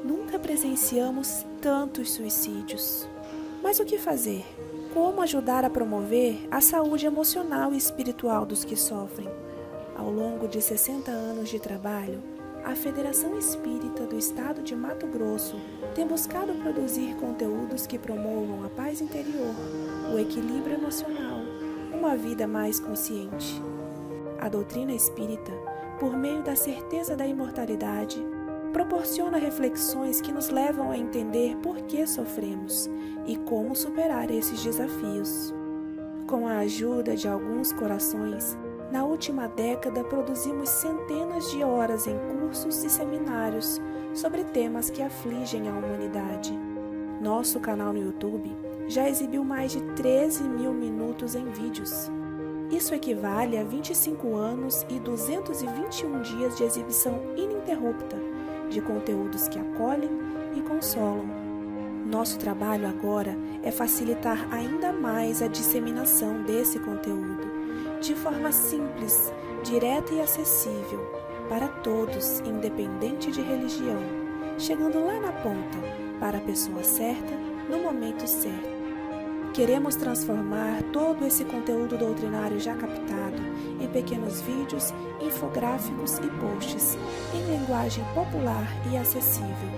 Nunca presenciamos tantos suicídios. Mas o que fazer? Como ajudar a promover a saúde emocional e espiritual dos que sofrem? Ao longo de 60 anos de trabalho, a Federação Espírita do Estado de Mato Grosso tem buscado produzir conteúdos que promovam a paz interior, o equilíbrio emocional, uma vida mais consciente. A doutrina espírita, por meio da certeza da imortalidade, proporciona reflexões que nos levam a entender por que sofremos e como superar esses desafios. Com a ajuda de alguns corações, na última década, produzimos centenas de horas em cursos e seminários sobre temas que afligem a humanidade. Nosso canal no YouTube já exibiu mais de 13 mil minutos em vídeos. Isso equivale a 25 anos e 221 dias de exibição ininterrupta de conteúdos que acolhem e consolam. Nosso trabalho agora é facilitar ainda mais a disseminação desse conteúdo de forma simples, direta e acessível para todos, independente de religião, chegando lá na ponta, para a pessoa certa, no momento certo. Queremos transformar todo esse conteúdo doutrinário já captado em pequenos vídeos, infográficos e posts, em linguagem popular e acessível.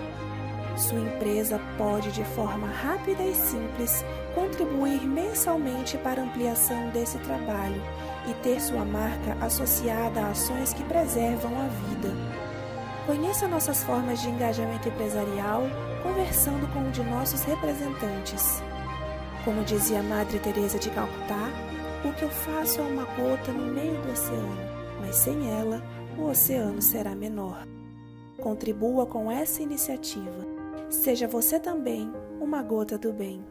Sua empresa pode, de forma rápida e simples, contribuir mensalmente para a ampliação desse trabalho e ter sua marca associada a ações que preservam a vida. Conheça nossas formas de engajamento empresarial conversando com um de nossos representantes. Como dizia Madre Teresa de Calcutá, o que eu faço é uma gota no meio do oceano, mas sem ela, o oceano será menor. Contribua com essa iniciativa. Seja você também uma gota do bem.